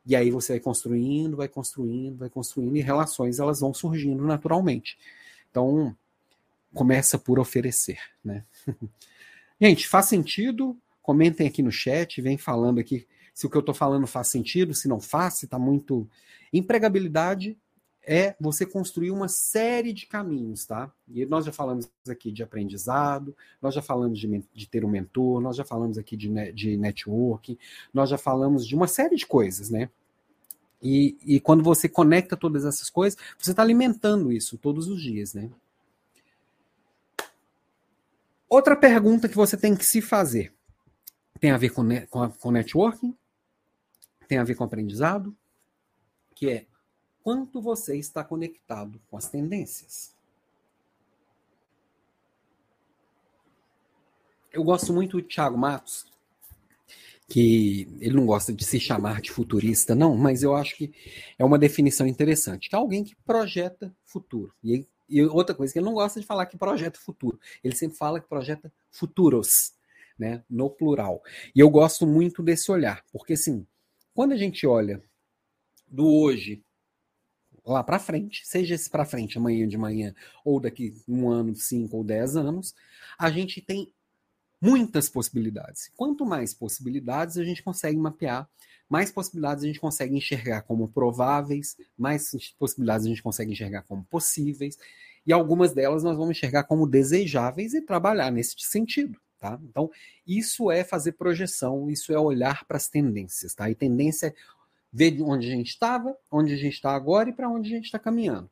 E aí você vai construindo, vai construindo, vai construindo, e relações elas vão surgindo naturalmente. Então, começa por oferecer, né? [LAUGHS] Gente, faz sentido? Comentem aqui no chat, vem falando aqui se o que eu estou falando faz sentido, se não faz, se está muito. Empregabilidade é você construir uma série de caminhos, tá? E nós já falamos aqui de aprendizado, nós já falamos de, de ter um mentor, nós já falamos aqui de, de networking, nós já falamos de uma série de coisas, né? E, e quando você conecta todas essas coisas, você está alimentando isso todos os dias, né? Outra pergunta que você tem que se fazer tem a ver com, com, com networking, tem a ver com aprendizado, que é quanto você está conectado com as tendências. Eu gosto muito do Thiago Matos, que ele não gosta de se chamar de futurista, não, mas eu acho que é uma definição interessante, que é alguém que projeta futuro. E, e outra coisa que ele não gosta de falar que projeta futuro, ele sempre fala que projeta futuros, né, no plural. E eu gosto muito desse olhar, porque assim, quando a gente olha do hoje lá para frente, seja esse para frente amanhã de manhã ou daqui um ano, cinco ou dez anos, a gente tem muitas possibilidades. Quanto mais possibilidades a gente consegue mapear, mais possibilidades a gente consegue enxergar como prováveis, mais possibilidades a gente consegue enxergar como possíveis, e algumas delas nós vamos enxergar como desejáveis e trabalhar nesse sentido. Tá? Então, isso é fazer projeção, isso é olhar para as tendências. Tá? E tendência é ver onde a gente estava, onde a gente está agora e para onde a gente está caminhando.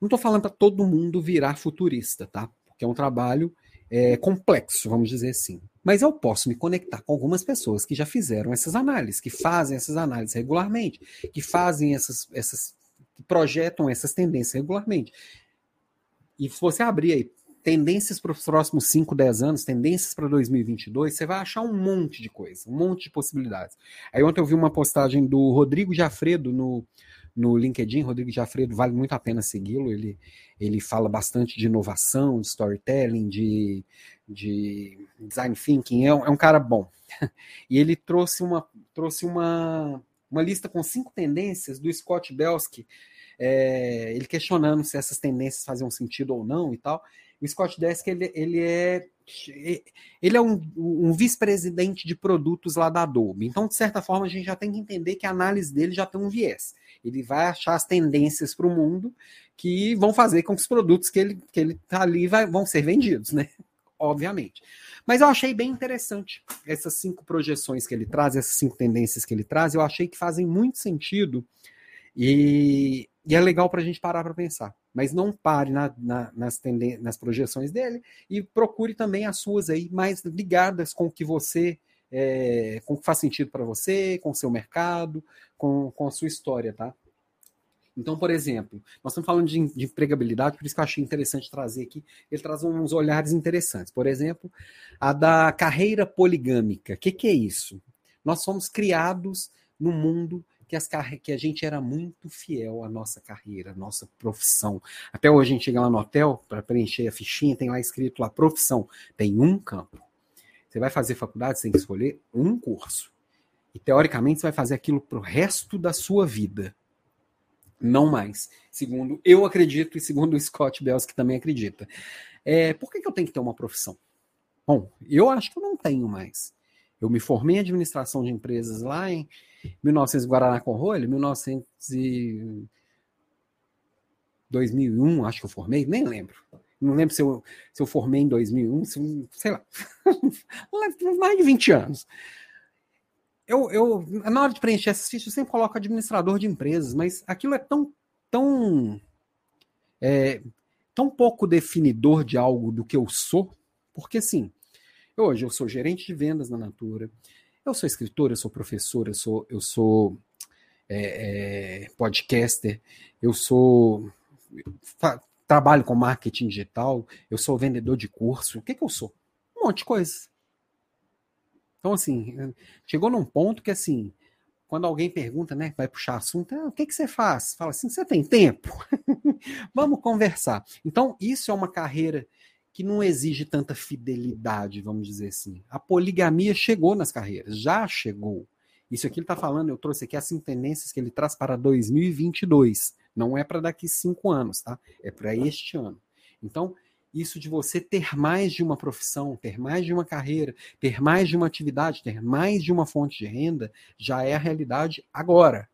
Não estou falando para todo mundo virar futurista, tá? Porque é um trabalho é, complexo, vamos dizer assim. Mas eu posso me conectar com algumas pessoas que já fizeram essas análises, que fazem essas análises regularmente, que fazem essas, essas que projetam essas tendências regularmente. E se você abrir aí tendências para os próximos 5, 10 anos, tendências para 2022, você vai achar um monte de coisa, um monte de possibilidades. Aí ontem eu vi uma postagem do Rodrigo Jafredo no, no LinkedIn, Rodrigo Jafredo, vale muito a pena segui-lo, ele, ele fala bastante de inovação, de storytelling, de, de design thinking, é um, é um cara bom. [LAUGHS] E ele trouxe uma, trouxe uma, uma lista com cinco tendências do Scott Belsky, é, ele questionando se essas tendências faziam sentido ou não e tal. O Scott Desk, ele, ele é ele é um, um vice-presidente de produtos lá da Adobe. Então, de certa forma, a gente já tem que entender que a análise dele já tem um viés. Ele vai achar as tendências para o mundo que vão fazer com que os produtos que ele que ele tá ali vai, vão ser vendidos, né? Obviamente. Mas eu achei bem interessante essas cinco projeções que ele traz, essas cinco tendências que ele traz. Eu achei que fazem muito sentido e, e é legal para a gente parar para pensar. Mas não pare na, na, nas, nas projeções dele e procure também as suas aí mais ligadas com o que você é, com o que faz sentido para você, com o seu mercado, com, com a sua história, tá? Então, por exemplo, nós estamos falando de, de, empregabilidade, por isso que eu achei interessante trazer aqui. Ele traz uns olhares interessantes. Por exemplo, a da carreira poligâmica. O que, que é isso? Nós somos criados no mundo que, as, que a gente era muito fiel à nossa carreira, à nossa profissão. Até hoje a gente chega lá no hotel para preencher a fichinha, tem lá escrito lá profissão. Tem um campo. Você vai fazer faculdade, você tem que escolher um curso. E teoricamente você vai fazer aquilo para o resto da sua vida. Não mais. Segundo eu acredito e segundo o Scott Bells, que também acredita. É, por que, que eu tenho que ter uma profissão? Bom, eu acho que eu não tenho mais. Eu me formei em administração de empresas lá em 1900 Guaraná com Rolho, 1900 e 2001, acho que eu formei, nem lembro. Não lembro se eu, se eu formei em 2001, se, sei lá. [LAUGHS] mais de 20 anos. Eu, eu, na hora de preencher essas fichas, eu sempre coloco administrador de empresas, mas aquilo é tão, tão, é, tão pouco definidor de algo do que eu sou, porque assim, hoje eu sou gerente de vendas na Natura, eu sou escritor, eu sou professor, eu sou, eu sou é, é, podcaster, eu sou. trabalho com marketing digital, eu sou vendedor de curso. O que, que eu sou? Um monte de coisa. Então, assim, chegou num ponto que, assim, quando alguém pergunta, né, vai puxar assunto, ah, o que, que você faz? Fala assim, você tem tempo? [LAUGHS] Vamos conversar. Então, isso é uma carreira que não exige tanta fidelidade, vamos dizer assim. A poligamia chegou nas carreiras, já chegou. Isso aqui ele está falando, eu trouxe aqui as tendências que ele traz para 2022. Não é para daqui cinco anos, tá? É para este ano. Então, isso de você ter mais de uma profissão, ter mais de uma carreira, ter mais de uma atividade, ter mais de uma fonte de renda, já é a realidade agora.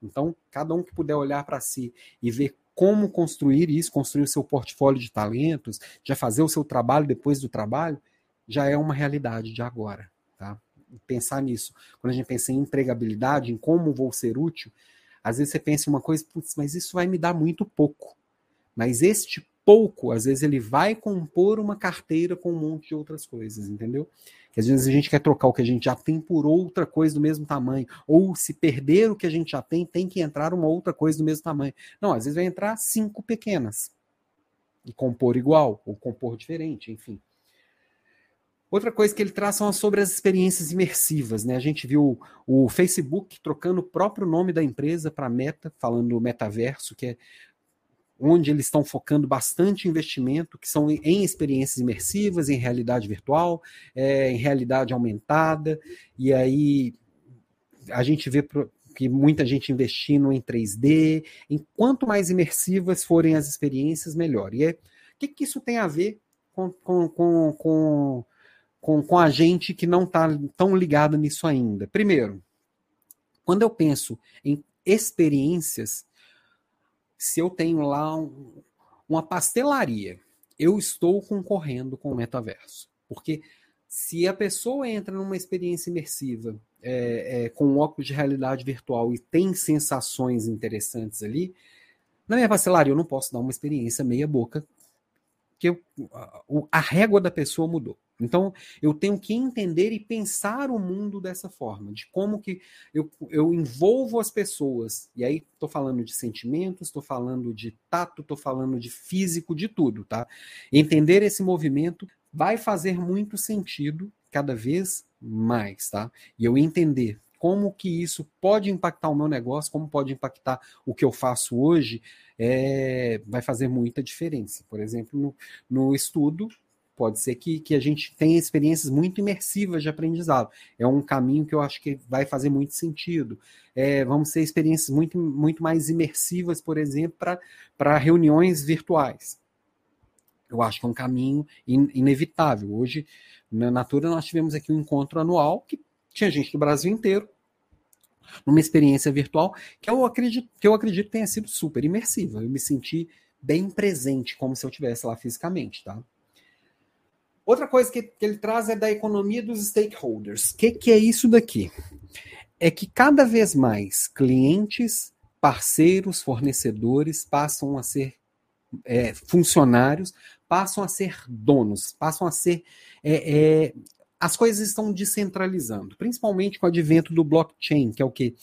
Então, cada um que puder olhar para si e ver como construir isso, construir o seu portfólio de talentos, já fazer o seu trabalho depois do trabalho, já é uma realidade de agora. Tá? Pensar nisso. Quando a gente pensa em empregabilidade, em como vou ser útil, às vezes você pensa em uma coisa, putz, mas isso vai me dar muito pouco. Mas este pouco, às vezes ele vai compor uma carteira com um monte de outras coisas, entendeu? Que às vezes a gente quer trocar o que a gente já tem por outra coisa do mesmo tamanho, ou se perder o que a gente já tem, tem que entrar uma outra coisa do mesmo tamanho. Não, às vezes vai entrar cinco pequenas e compor igual ou compor diferente, enfim. Outra coisa que ele traz são sobre as experiências imersivas. Né? A gente viu o Facebook trocando o próprio nome da empresa para Meta, falando do metaverso, que é onde eles estão focando bastante investimento, que são em experiências imersivas, em realidade virtual, é, em realidade aumentada, e aí a gente vê que muita gente investindo em 3D. Em quanto mais imersivas forem as experiências, melhor. E é, o que, que isso tem a ver com, com, com, com, com, com a gente que não está tão ligado nisso ainda? Primeiro, quando eu penso em experiências, se eu tenho lá um, uma pastelaria, eu estou concorrendo com o metaverso. Porque se a pessoa entra numa experiência imersiva é, é, com óculos de realidade virtual e tem sensações interessantes ali, na minha pastelaria eu não posso dar uma experiência meia boca, que eu, a, a régua da pessoa mudou. Então, eu tenho que entender e pensar o mundo dessa forma, de como que eu, eu envolvo as pessoas. E aí, estou falando de sentimentos, estou falando de tato, estou falando de físico, de tudo, tá? Entender esse movimento vai fazer muito sentido cada vez mais, tá? E eu entender como que isso pode impactar o meu negócio, como pode impactar o que eu faço hoje, é, vai fazer muita diferença. Por exemplo, no, no estudo, pode ser que, que a gente tenha experiências muito imersivas de aprendizado. É um caminho que eu acho que vai fazer muito sentido. É, vamos ter experiências muito, muito mais imersivas, por exemplo, para reuniões virtuais. Eu acho que é um caminho in, inevitável. Hoje, na Natura, nós tivemos aqui um encontro anual que tinha gente do Brasil inteiro, numa experiência virtual que eu acredito que eu acredito tenha sido super imersiva. Eu me senti bem presente, como se eu estivesse lá fisicamente, tá? Outra coisa que, que, ele traz é da economia dos stakeholders. O que, que é isso daqui? É que cada vez mais clientes, parceiros, fornecedores passam a ser é, funcionários, passam a ser donos, passam a ser. É, é, as coisas estão descentralizando, principalmente com o advento do blockchain, que é o que?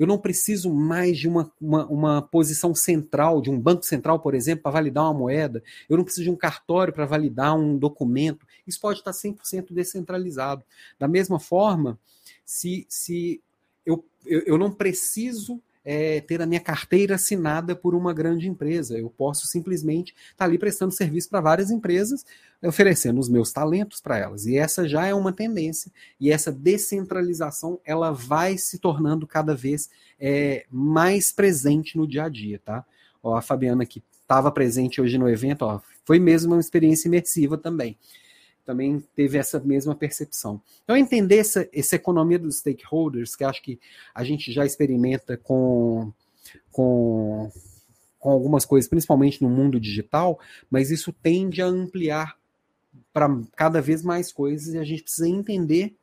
Eu não preciso mais de uma, uma, uma, posição central, de um banco central, por exemplo, para validar uma moeda. Eu não preciso de um cartório para validar um documento. Isso pode estar 100% descentralizado. Da mesma forma, se, se eu, eu, eu não preciso é, ter a minha carteira assinada por uma grande empresa. Eu posso simplesmente estar tá ali prestando serviço para várias empresas, oferecendo os meus talentos para elas. E essa já é uma tendência. E essa descentralização ela vai se tornando cada vez é, mais presente no dia a dia, tá? Ó, a Fabiana que estava presente hoje no evento, ó, foi mesmo uma experiência imersiva também também teve essa mesma percepção. Então, entender essa, essa economia dos stakeholders, que acho que a gente já experimenta com, com, com algumas coisas, principalmente no mundo digital, mas isso tende a ampliar para cada vez mais coisas e a gente precisa entender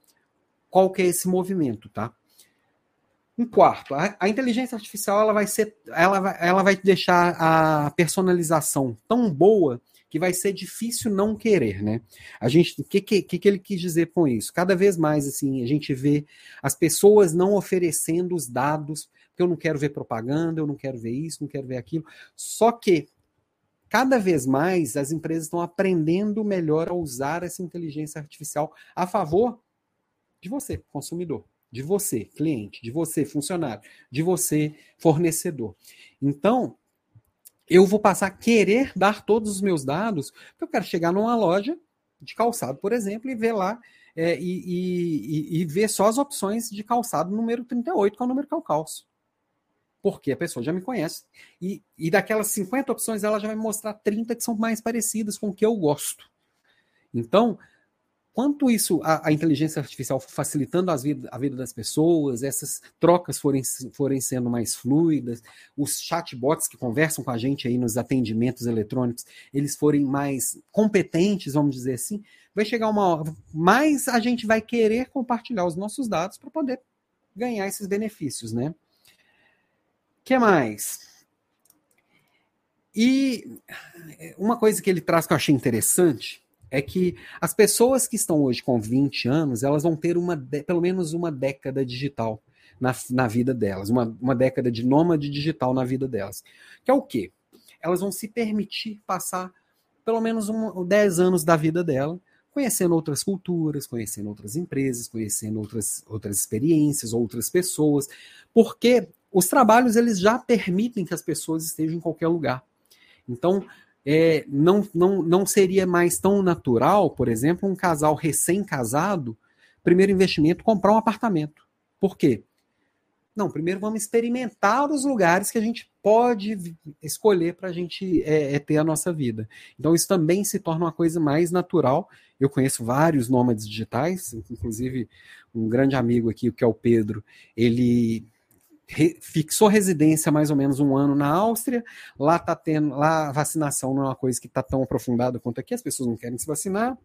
qual que é esse movimento, tá? Um quarto, a, a, inteligência artificial ela vai ser, ela ela vai deixar a personalização tão boa que vai ser difícil não querer, né? A gente, o que, que, que ele quis dizer com isso? Cada vez mais, assim, a gente vê as pessoas não oferecendo os dados, porque eu não quero ver propaganda, eu não quero ver isso, não quero ver aquilo. Só que cada vez mais as empresas estão aprendendo melhor a usar essa inteligência artificial a favor de você, consumidor, de você, cliente, de você, funcionário, de você, fornecedor. Então, eu vou passar a querer dar todos os meus dados, porque eu quero chegar numa loja de calçado, por exemplo, e ver lá é, e, e, e, ver só as opções de calçado número 38, que é o número que eu calço. Porque a pessoa já me conhece. E, e daquelas 50 opções, ela já vai me mostrar 30 que são mais parecidas com o que eu gosto. Então, quanto isso, a, a, inteligência artificial facilitando as a vida das pessoas, essas trocas forem, forem sendo mais fluidas, os chatbots que conversam com a gente aí nos atendimentos eletrônicos, eles forem mais competentes, vamos dizer assim, vai chegar uma hora, mais a gente vai querer compartilhar os nossos dados para poder ganhar esses benefícios, né? que mais? E uma coisa que ele traz que eu achei interessante é que as pessoas que estão hoje com 20 anos, elas vão ter uma pelo menos uma década digital na, na vida delas, uma, uma década de nômade digital na vida delas. Que é o quê? Elas vão se permitir passar pelo menos um, 10 anos da vida dela conhecendo outras culturas, conhecendo outras empresas, conhecendo outras, outras experiências, outras pessoas, porque os trabalhos eles já permitem que as pessoas estejam em qualquer lugar. Então, é, não, não, não seria mais tão natural, por exemplo, um casal recém-casado, primeiro investimento, comprar um apartamento. Por quê? Não, primeiro vamos experimentar os lugares que a gente pode escolher para a gente é, é, ter a nossa vida. Então isso também se torna uma coisa mais natural. Eu conheço vários nômades digitais, inclusive um grande amigo aqui, que é o Pedro, ele re, fixou residência mais ou menos um ano na Áustria. Lá tá tendo, lá a vacinação não é uma coisa que está tão aprofundada quanto aqui, as pessoas não querem se vacinar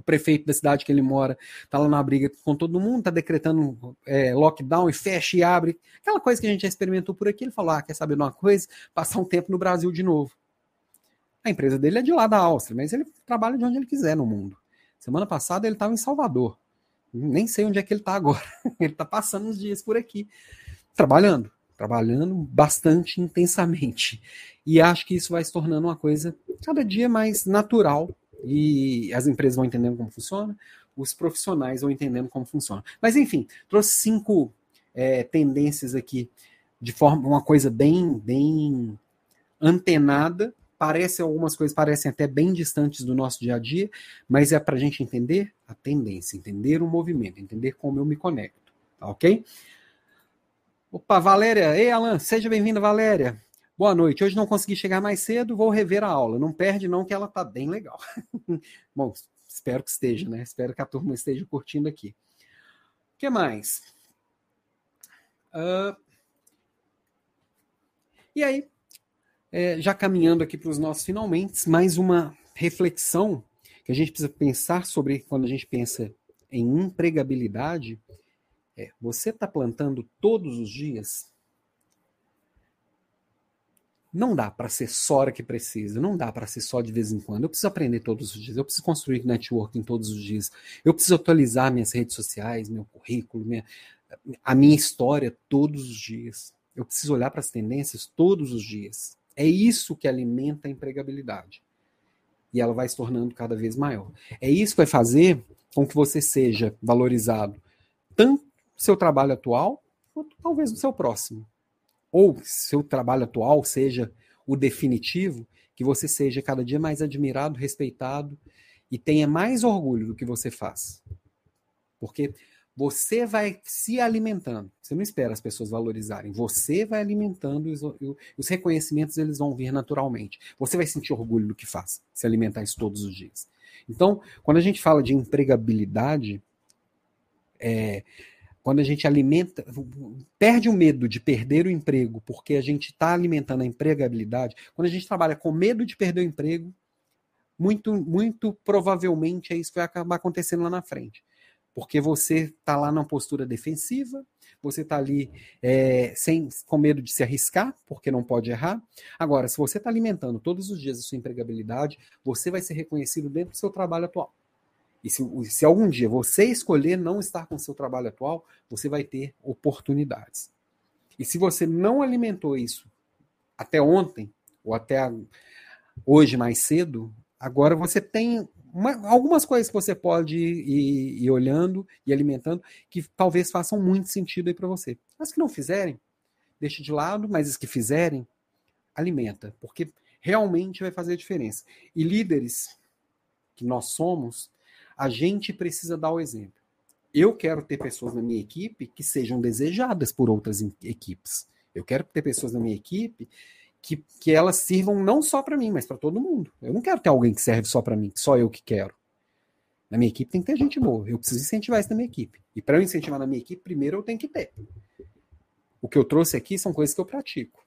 o prefeito da cidade que ele mora está lá na briga com todo mundo, está decretando é, lockdown e fecha e abre. Aquela coisa que a gente já experimentou por aqui. Ele falou: ah, quer saber de uma coisa? Passar um tempo no Brasil de novo. A empresa dele é de lá da Áustria, mas ele trabalha de onde ele quiser no mundo. Semana passada ele estava em Salvador. Nem sei onde é que ele está agora. [LAUGHS] ele está passando uns dias por aqui, trabalhando, trabalhando bastante intensamente. E acho que isso vai se tornando uma coisa cada dia mais natural e as empresas vão entendendo como funciona, os profissionais vão entendendo como funciona. Mas enfim, trouxe cinco é, tendências aqui de forma uma coisa bem bem antenada. Parece algumas coisas parecem até bem distantes do nosso dia a dia, mas é para a gente entender a tendência, entender o movimento, entender como eu me conecto, tá ok? Opa, Valéria, ei Alan, seja bem-vinda, Valéria. Boa noite. Hoje não consegui chegar mais cedo, vou rever a aula. Não perde, não, que ela tá bem legal. [LAUGHS] Bom, espero que esteja, né? Espero que a turma esteja curtindo aqui. O que mais? Uh... E aí, é, já caminhando aqui para os nossos finalmente, mais uma reflexão que a gente precisa pensar sobre quando a gente pensa em empregabilidade. É, você está plantando todos os dias? Não dá para ser só hora que precisa, não dá para ser só de vez em quando. Eu preciso aprender todos os dias, eu preciso construir networking todos os dias, eu preciso atualizar minhas redes sociais, meu currículo, minha, a minha história todos os dias. Eu preciso olhar para as tendências todos os dias. É isso que alimenta a empregabilidade. E ela vai se tornando cada vez maior. É isso que vai fazer com que você seja valorizado tanto seu trabalho atual, quanto talvez no seu próximo ou seu trabalho atual seja o definitivo, que você seja cada dia mais admirado, respeitado e tenha mais orgulho do que você faz. Porque você vai se alimentando. Você não espera as pessoas valorizarem. Você vai alimentando e os, os reconhecimentos eles vão vir naturalmente. Você vai sentir orgulho do que faz, se alimentar isso todos os dias. Então, quando a gente fala de empregabilidade, é, quando a gente alimenta, perde o medo de perder o emprego, porque a gente está alimentando a empregabilidade, quando a gente trabalha com medo de perder o emprego, muito, muito provavelmente é isso que vai acabar acontecendo lá na frente. Porque você está lá numa postura defensiva, você está ali é, sem, com medo de se arriscar, porque não pode errar. Agora, se você está alimentando todos os dias a sua empregabilidade, você vai ser reconhecido dentro do seu trabalho atual. E se, se algum dia você escolher não estar com seu trabalho atual, você vai ter oportunidades. E se você não alimentou isso até ontem, ou até hoje mais cedo, agora você tem uma, algumas coisas que você pode ir, ir, olhando e alimentando que talvez façam muito sentido aí para você. As que não fizerem, deixe de lado, mas as que fizerem, alimenta, porque realmente vai fazer diferença. E líderes que nós somos, a gente precisa dar o exemplo. Eu quero ter pessoas na minha equipe que sejam desejadas por outras equipes. Eu quero ter pessoas na minha equipe que, que elas sirvam não só para mim, mas para todo mundo. Eu não quero ter alguém que serve só para mim, só eu que quero. Na minha equipe tem que ter gente boa. Eu preciso incentivar isso na minha equipe. E para eu incentivar na minha equipe, primeiro eu tenho que ter. O que eu trouxe aqui são coisas que eu pratico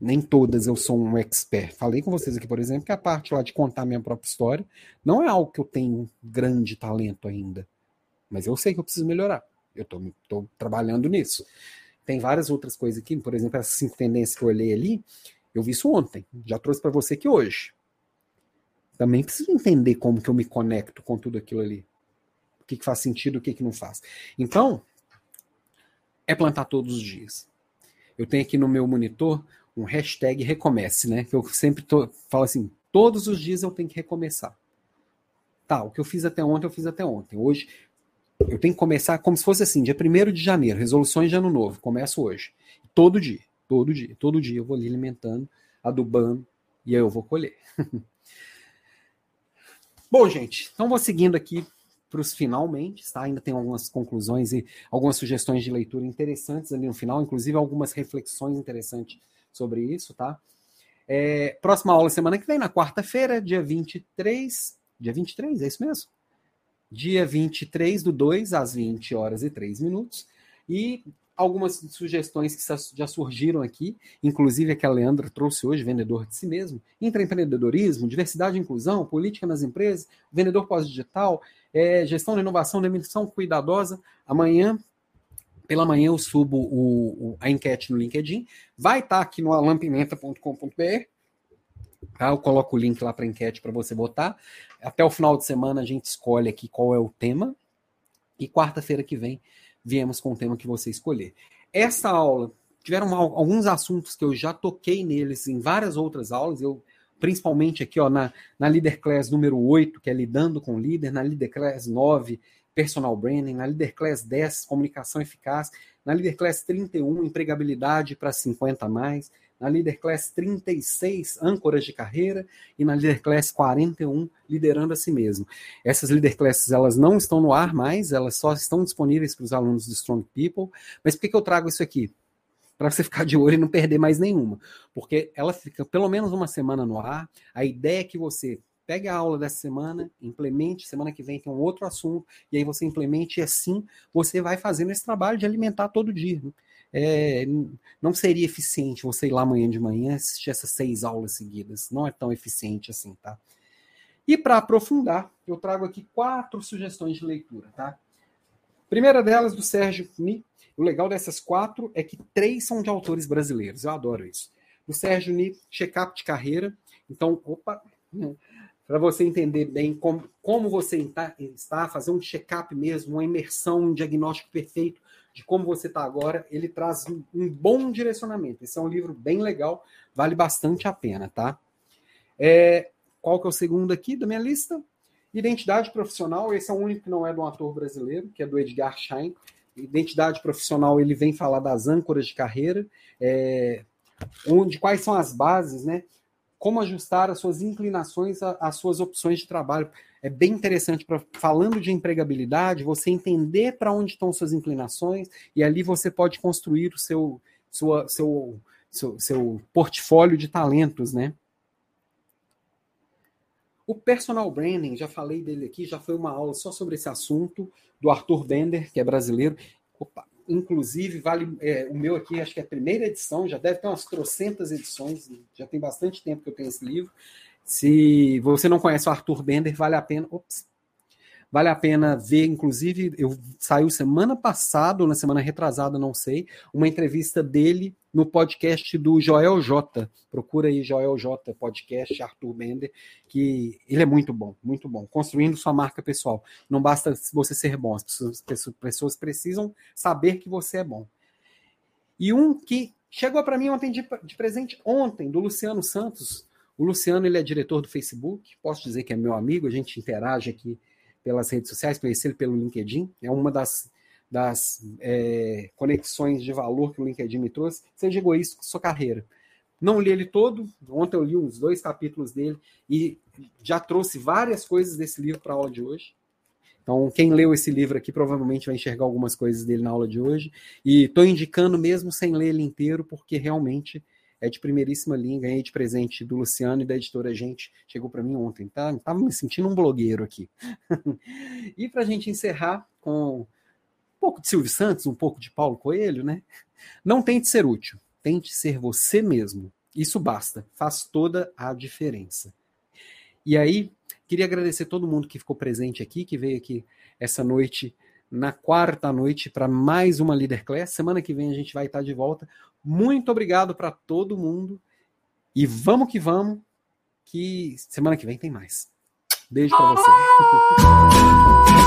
nem todas eu sou um expert. Falei com vocês aqui, por exemplo, que a parte lá de contar minha própria história não é algo que eu tenho grande talento ainda. Mas eu sei que eu preciso melhorar. Eu estou trabalhando nisso. Tem várias outras coisas aqui, por exemplo, essas cinco tendências que eu olhei ali, eu vi isso ontem. Já trouxe para você aqui hoje. Também preciso entender como que eu me conecto com tudo aquilo ali. O que, que faz sentido, o que, que não faz. Então, é plantar todos os dias. Eu tenho aqui no meu monitor um hashtag recomece, né? Que eu sempre tô, falo assim, todos os dias eu tenho que recomeçar. Tá, o que eu fiz até ontem, eu fiz até ontem. Hoje, eu tenho que começar como se fosse assim, dia 1 de janeiro, resoluções de ano novo. Começo hoje. Todo dia, todo dia, todo dia eu vou ali alimentando, adubando, e aí eu vou colher. [LAUGHS] Bom, gente, então vou seguindo aqui para os finalmente, tá? Ainda tem algumas conclusões e algumas sugestões de leitura interessantes ali no final, inclusive algumas reflexões interessantes sobre isso, tá? É, próxima aula semana que vem, na quarta-feira, dia 23. Dia 23, é isso mesmo? Dia 23 do 2 às 20 horas e 3 minutos. E algumas sugestões que já surgiram aqui, inclusive a que a Leandra trouxe hoje, vendedor de si mesmo, intraempreendedorismo, diversidade e inclusão, política nas empresas, vendedor pós-digital, é, gestão da inovação, demissão cuidadosa. Amanhã, pela manhã, eu subo o, o, a enquete no LinkedIn. Vai estar tá aqui no alampimenta.com.br. Tá? Eu coloco o link lá para enquete para você votar. Até o final de semana a gente escolhe aqui qual é o tema. E quarta-feira que vem viemos com o tema que você escolher. Essa aula, tiveram alguns assuntos que eu já toquei neles em várias outras aulas, eu principalmente aqui ó, na, na Leader Class número 8, que é lidando com líder, na Leader Class 9, personal branding, na Leader Class 10, comunicação eficaz, na Leader Class 31, empregabilidade para 50 a mais, na Leader Class 36, âncoras de carreira, e na Leader Class 41, liderando a si mesmo. Essas Leader Classes elas não estão no ar mais, elas só estão disponíveis para os alunos do Strong People. Mas por que, que eu trago isso aqui? Para você ficar de olho e não perder mais nenhuma. Porque ela fica pelo menos uma semana no ar. A ideia é que você pegue a aula dessa semana, implemente, semana que vem tem um outro assunto, e aí você implemente e assim você vai fazendo esse trabalho de alimentar todo dia. Né? é, não seria eficiente você ir lá amanhã de manhã assistir essas seis aulas seguidas. Não é tão eficiente assim, tá? E para aprofundar, eu trago aqui quatro sugestões de leitura, tá? Primeira delas, do Sérgio Ni. O legal dessas quatro é que três são de autores brasileiros. Eu adoro isso. Do Sérgio Ni, Check-up de Carreira. Então, opa, para você entender bem como, como você está, está fazer um check-up mesmo, uma imersão, um diagnóstico perfeito de como você está agora, ele traz um, um, bom direcionamento. Esse é um livro bem legal, vale bastante a pena, tá? É, qual que é o segundo aqui da minha lista? Identidade profissional, esse é o único que não é de um ator brasileiro, que é do Edgar Schein. Identidade profissional, ele vem falar das âncoras de carreira, é, onde quais são as bases, né? Como ajustar as suas inclinações às suas opções de trabalho é bem interessante para falando de empregabilidade, você entender para onde estão suas inclinações e ali você pode construir o seu sua, seu, seu, seu portfólio de talentos, né? O personal branding, já falei dele aqui, já foi uma aula só sobre esse assunto do Arthur Bender, que é brasileiro. Opa, inclusive, vale é, o meu aqui, acho que é a primeira edição, já deve ter umas trocentas edições, já tem bastante tempo que eu tenho esse livro. Se você não conhece o Arthur Bender, vale a pena. Ops, vale a pena ver, inclusive, eu saiu semana passada, ou na semana retrasada, não sei, uma entrevista dele no podcast do Joel J. Procura aí Joel J. Podcast, Arthur Bender, que ele é muito bom, muito bom. Construindo sua marca pessoal. Não basta você ser bom, as pessoas, precisam saber que você é bom. E um que chegou para mim ontem de, de presente, ontem, do Luciano Santos, o Luciano ele é diretor do Facebook, posso dizer que é meu amigo, a gente interage aqui pelas redes sociais, conheci ele pelo LinkedIn, é uma das, das é, conexões de valor que o LinkedIn me trouxe. Seja egoísta com sua carreira. Não li ele todo, ontem eu li uns dois capítulos dele e já trouxe várias coisas desse livro para a aula de hoje. Então, quem leu esse livro aqui provavelmente vai enxergar algumas coisas dele na aula de hoje. E estou indicando mesmo sem ler ele inteiro, porque realmente é de primeiríssima linha, ganhei de presente do Luciano e da editora Gente, chegou para mim ontem, tá? Tava me sentindo um blogueiro aqui. [LAUGHS] e para a gente encerrar com pouco de Silvio Santos, um pouco de Paulo Coelho, né? Não tente ser útil, tente ser você mesmo. Isso basta, faz toda a diferença. E aí, queria agradecer todo mundo que ficou presente aqui, que veio aqui essa noite na quarta noite para mais uma Leader Class. Semana que vem a gente vai estar de volta. Muito obrigado para todo mundo e vamos que vamos, que semana que vem tem mais. Beijo para você. [LAUGHS]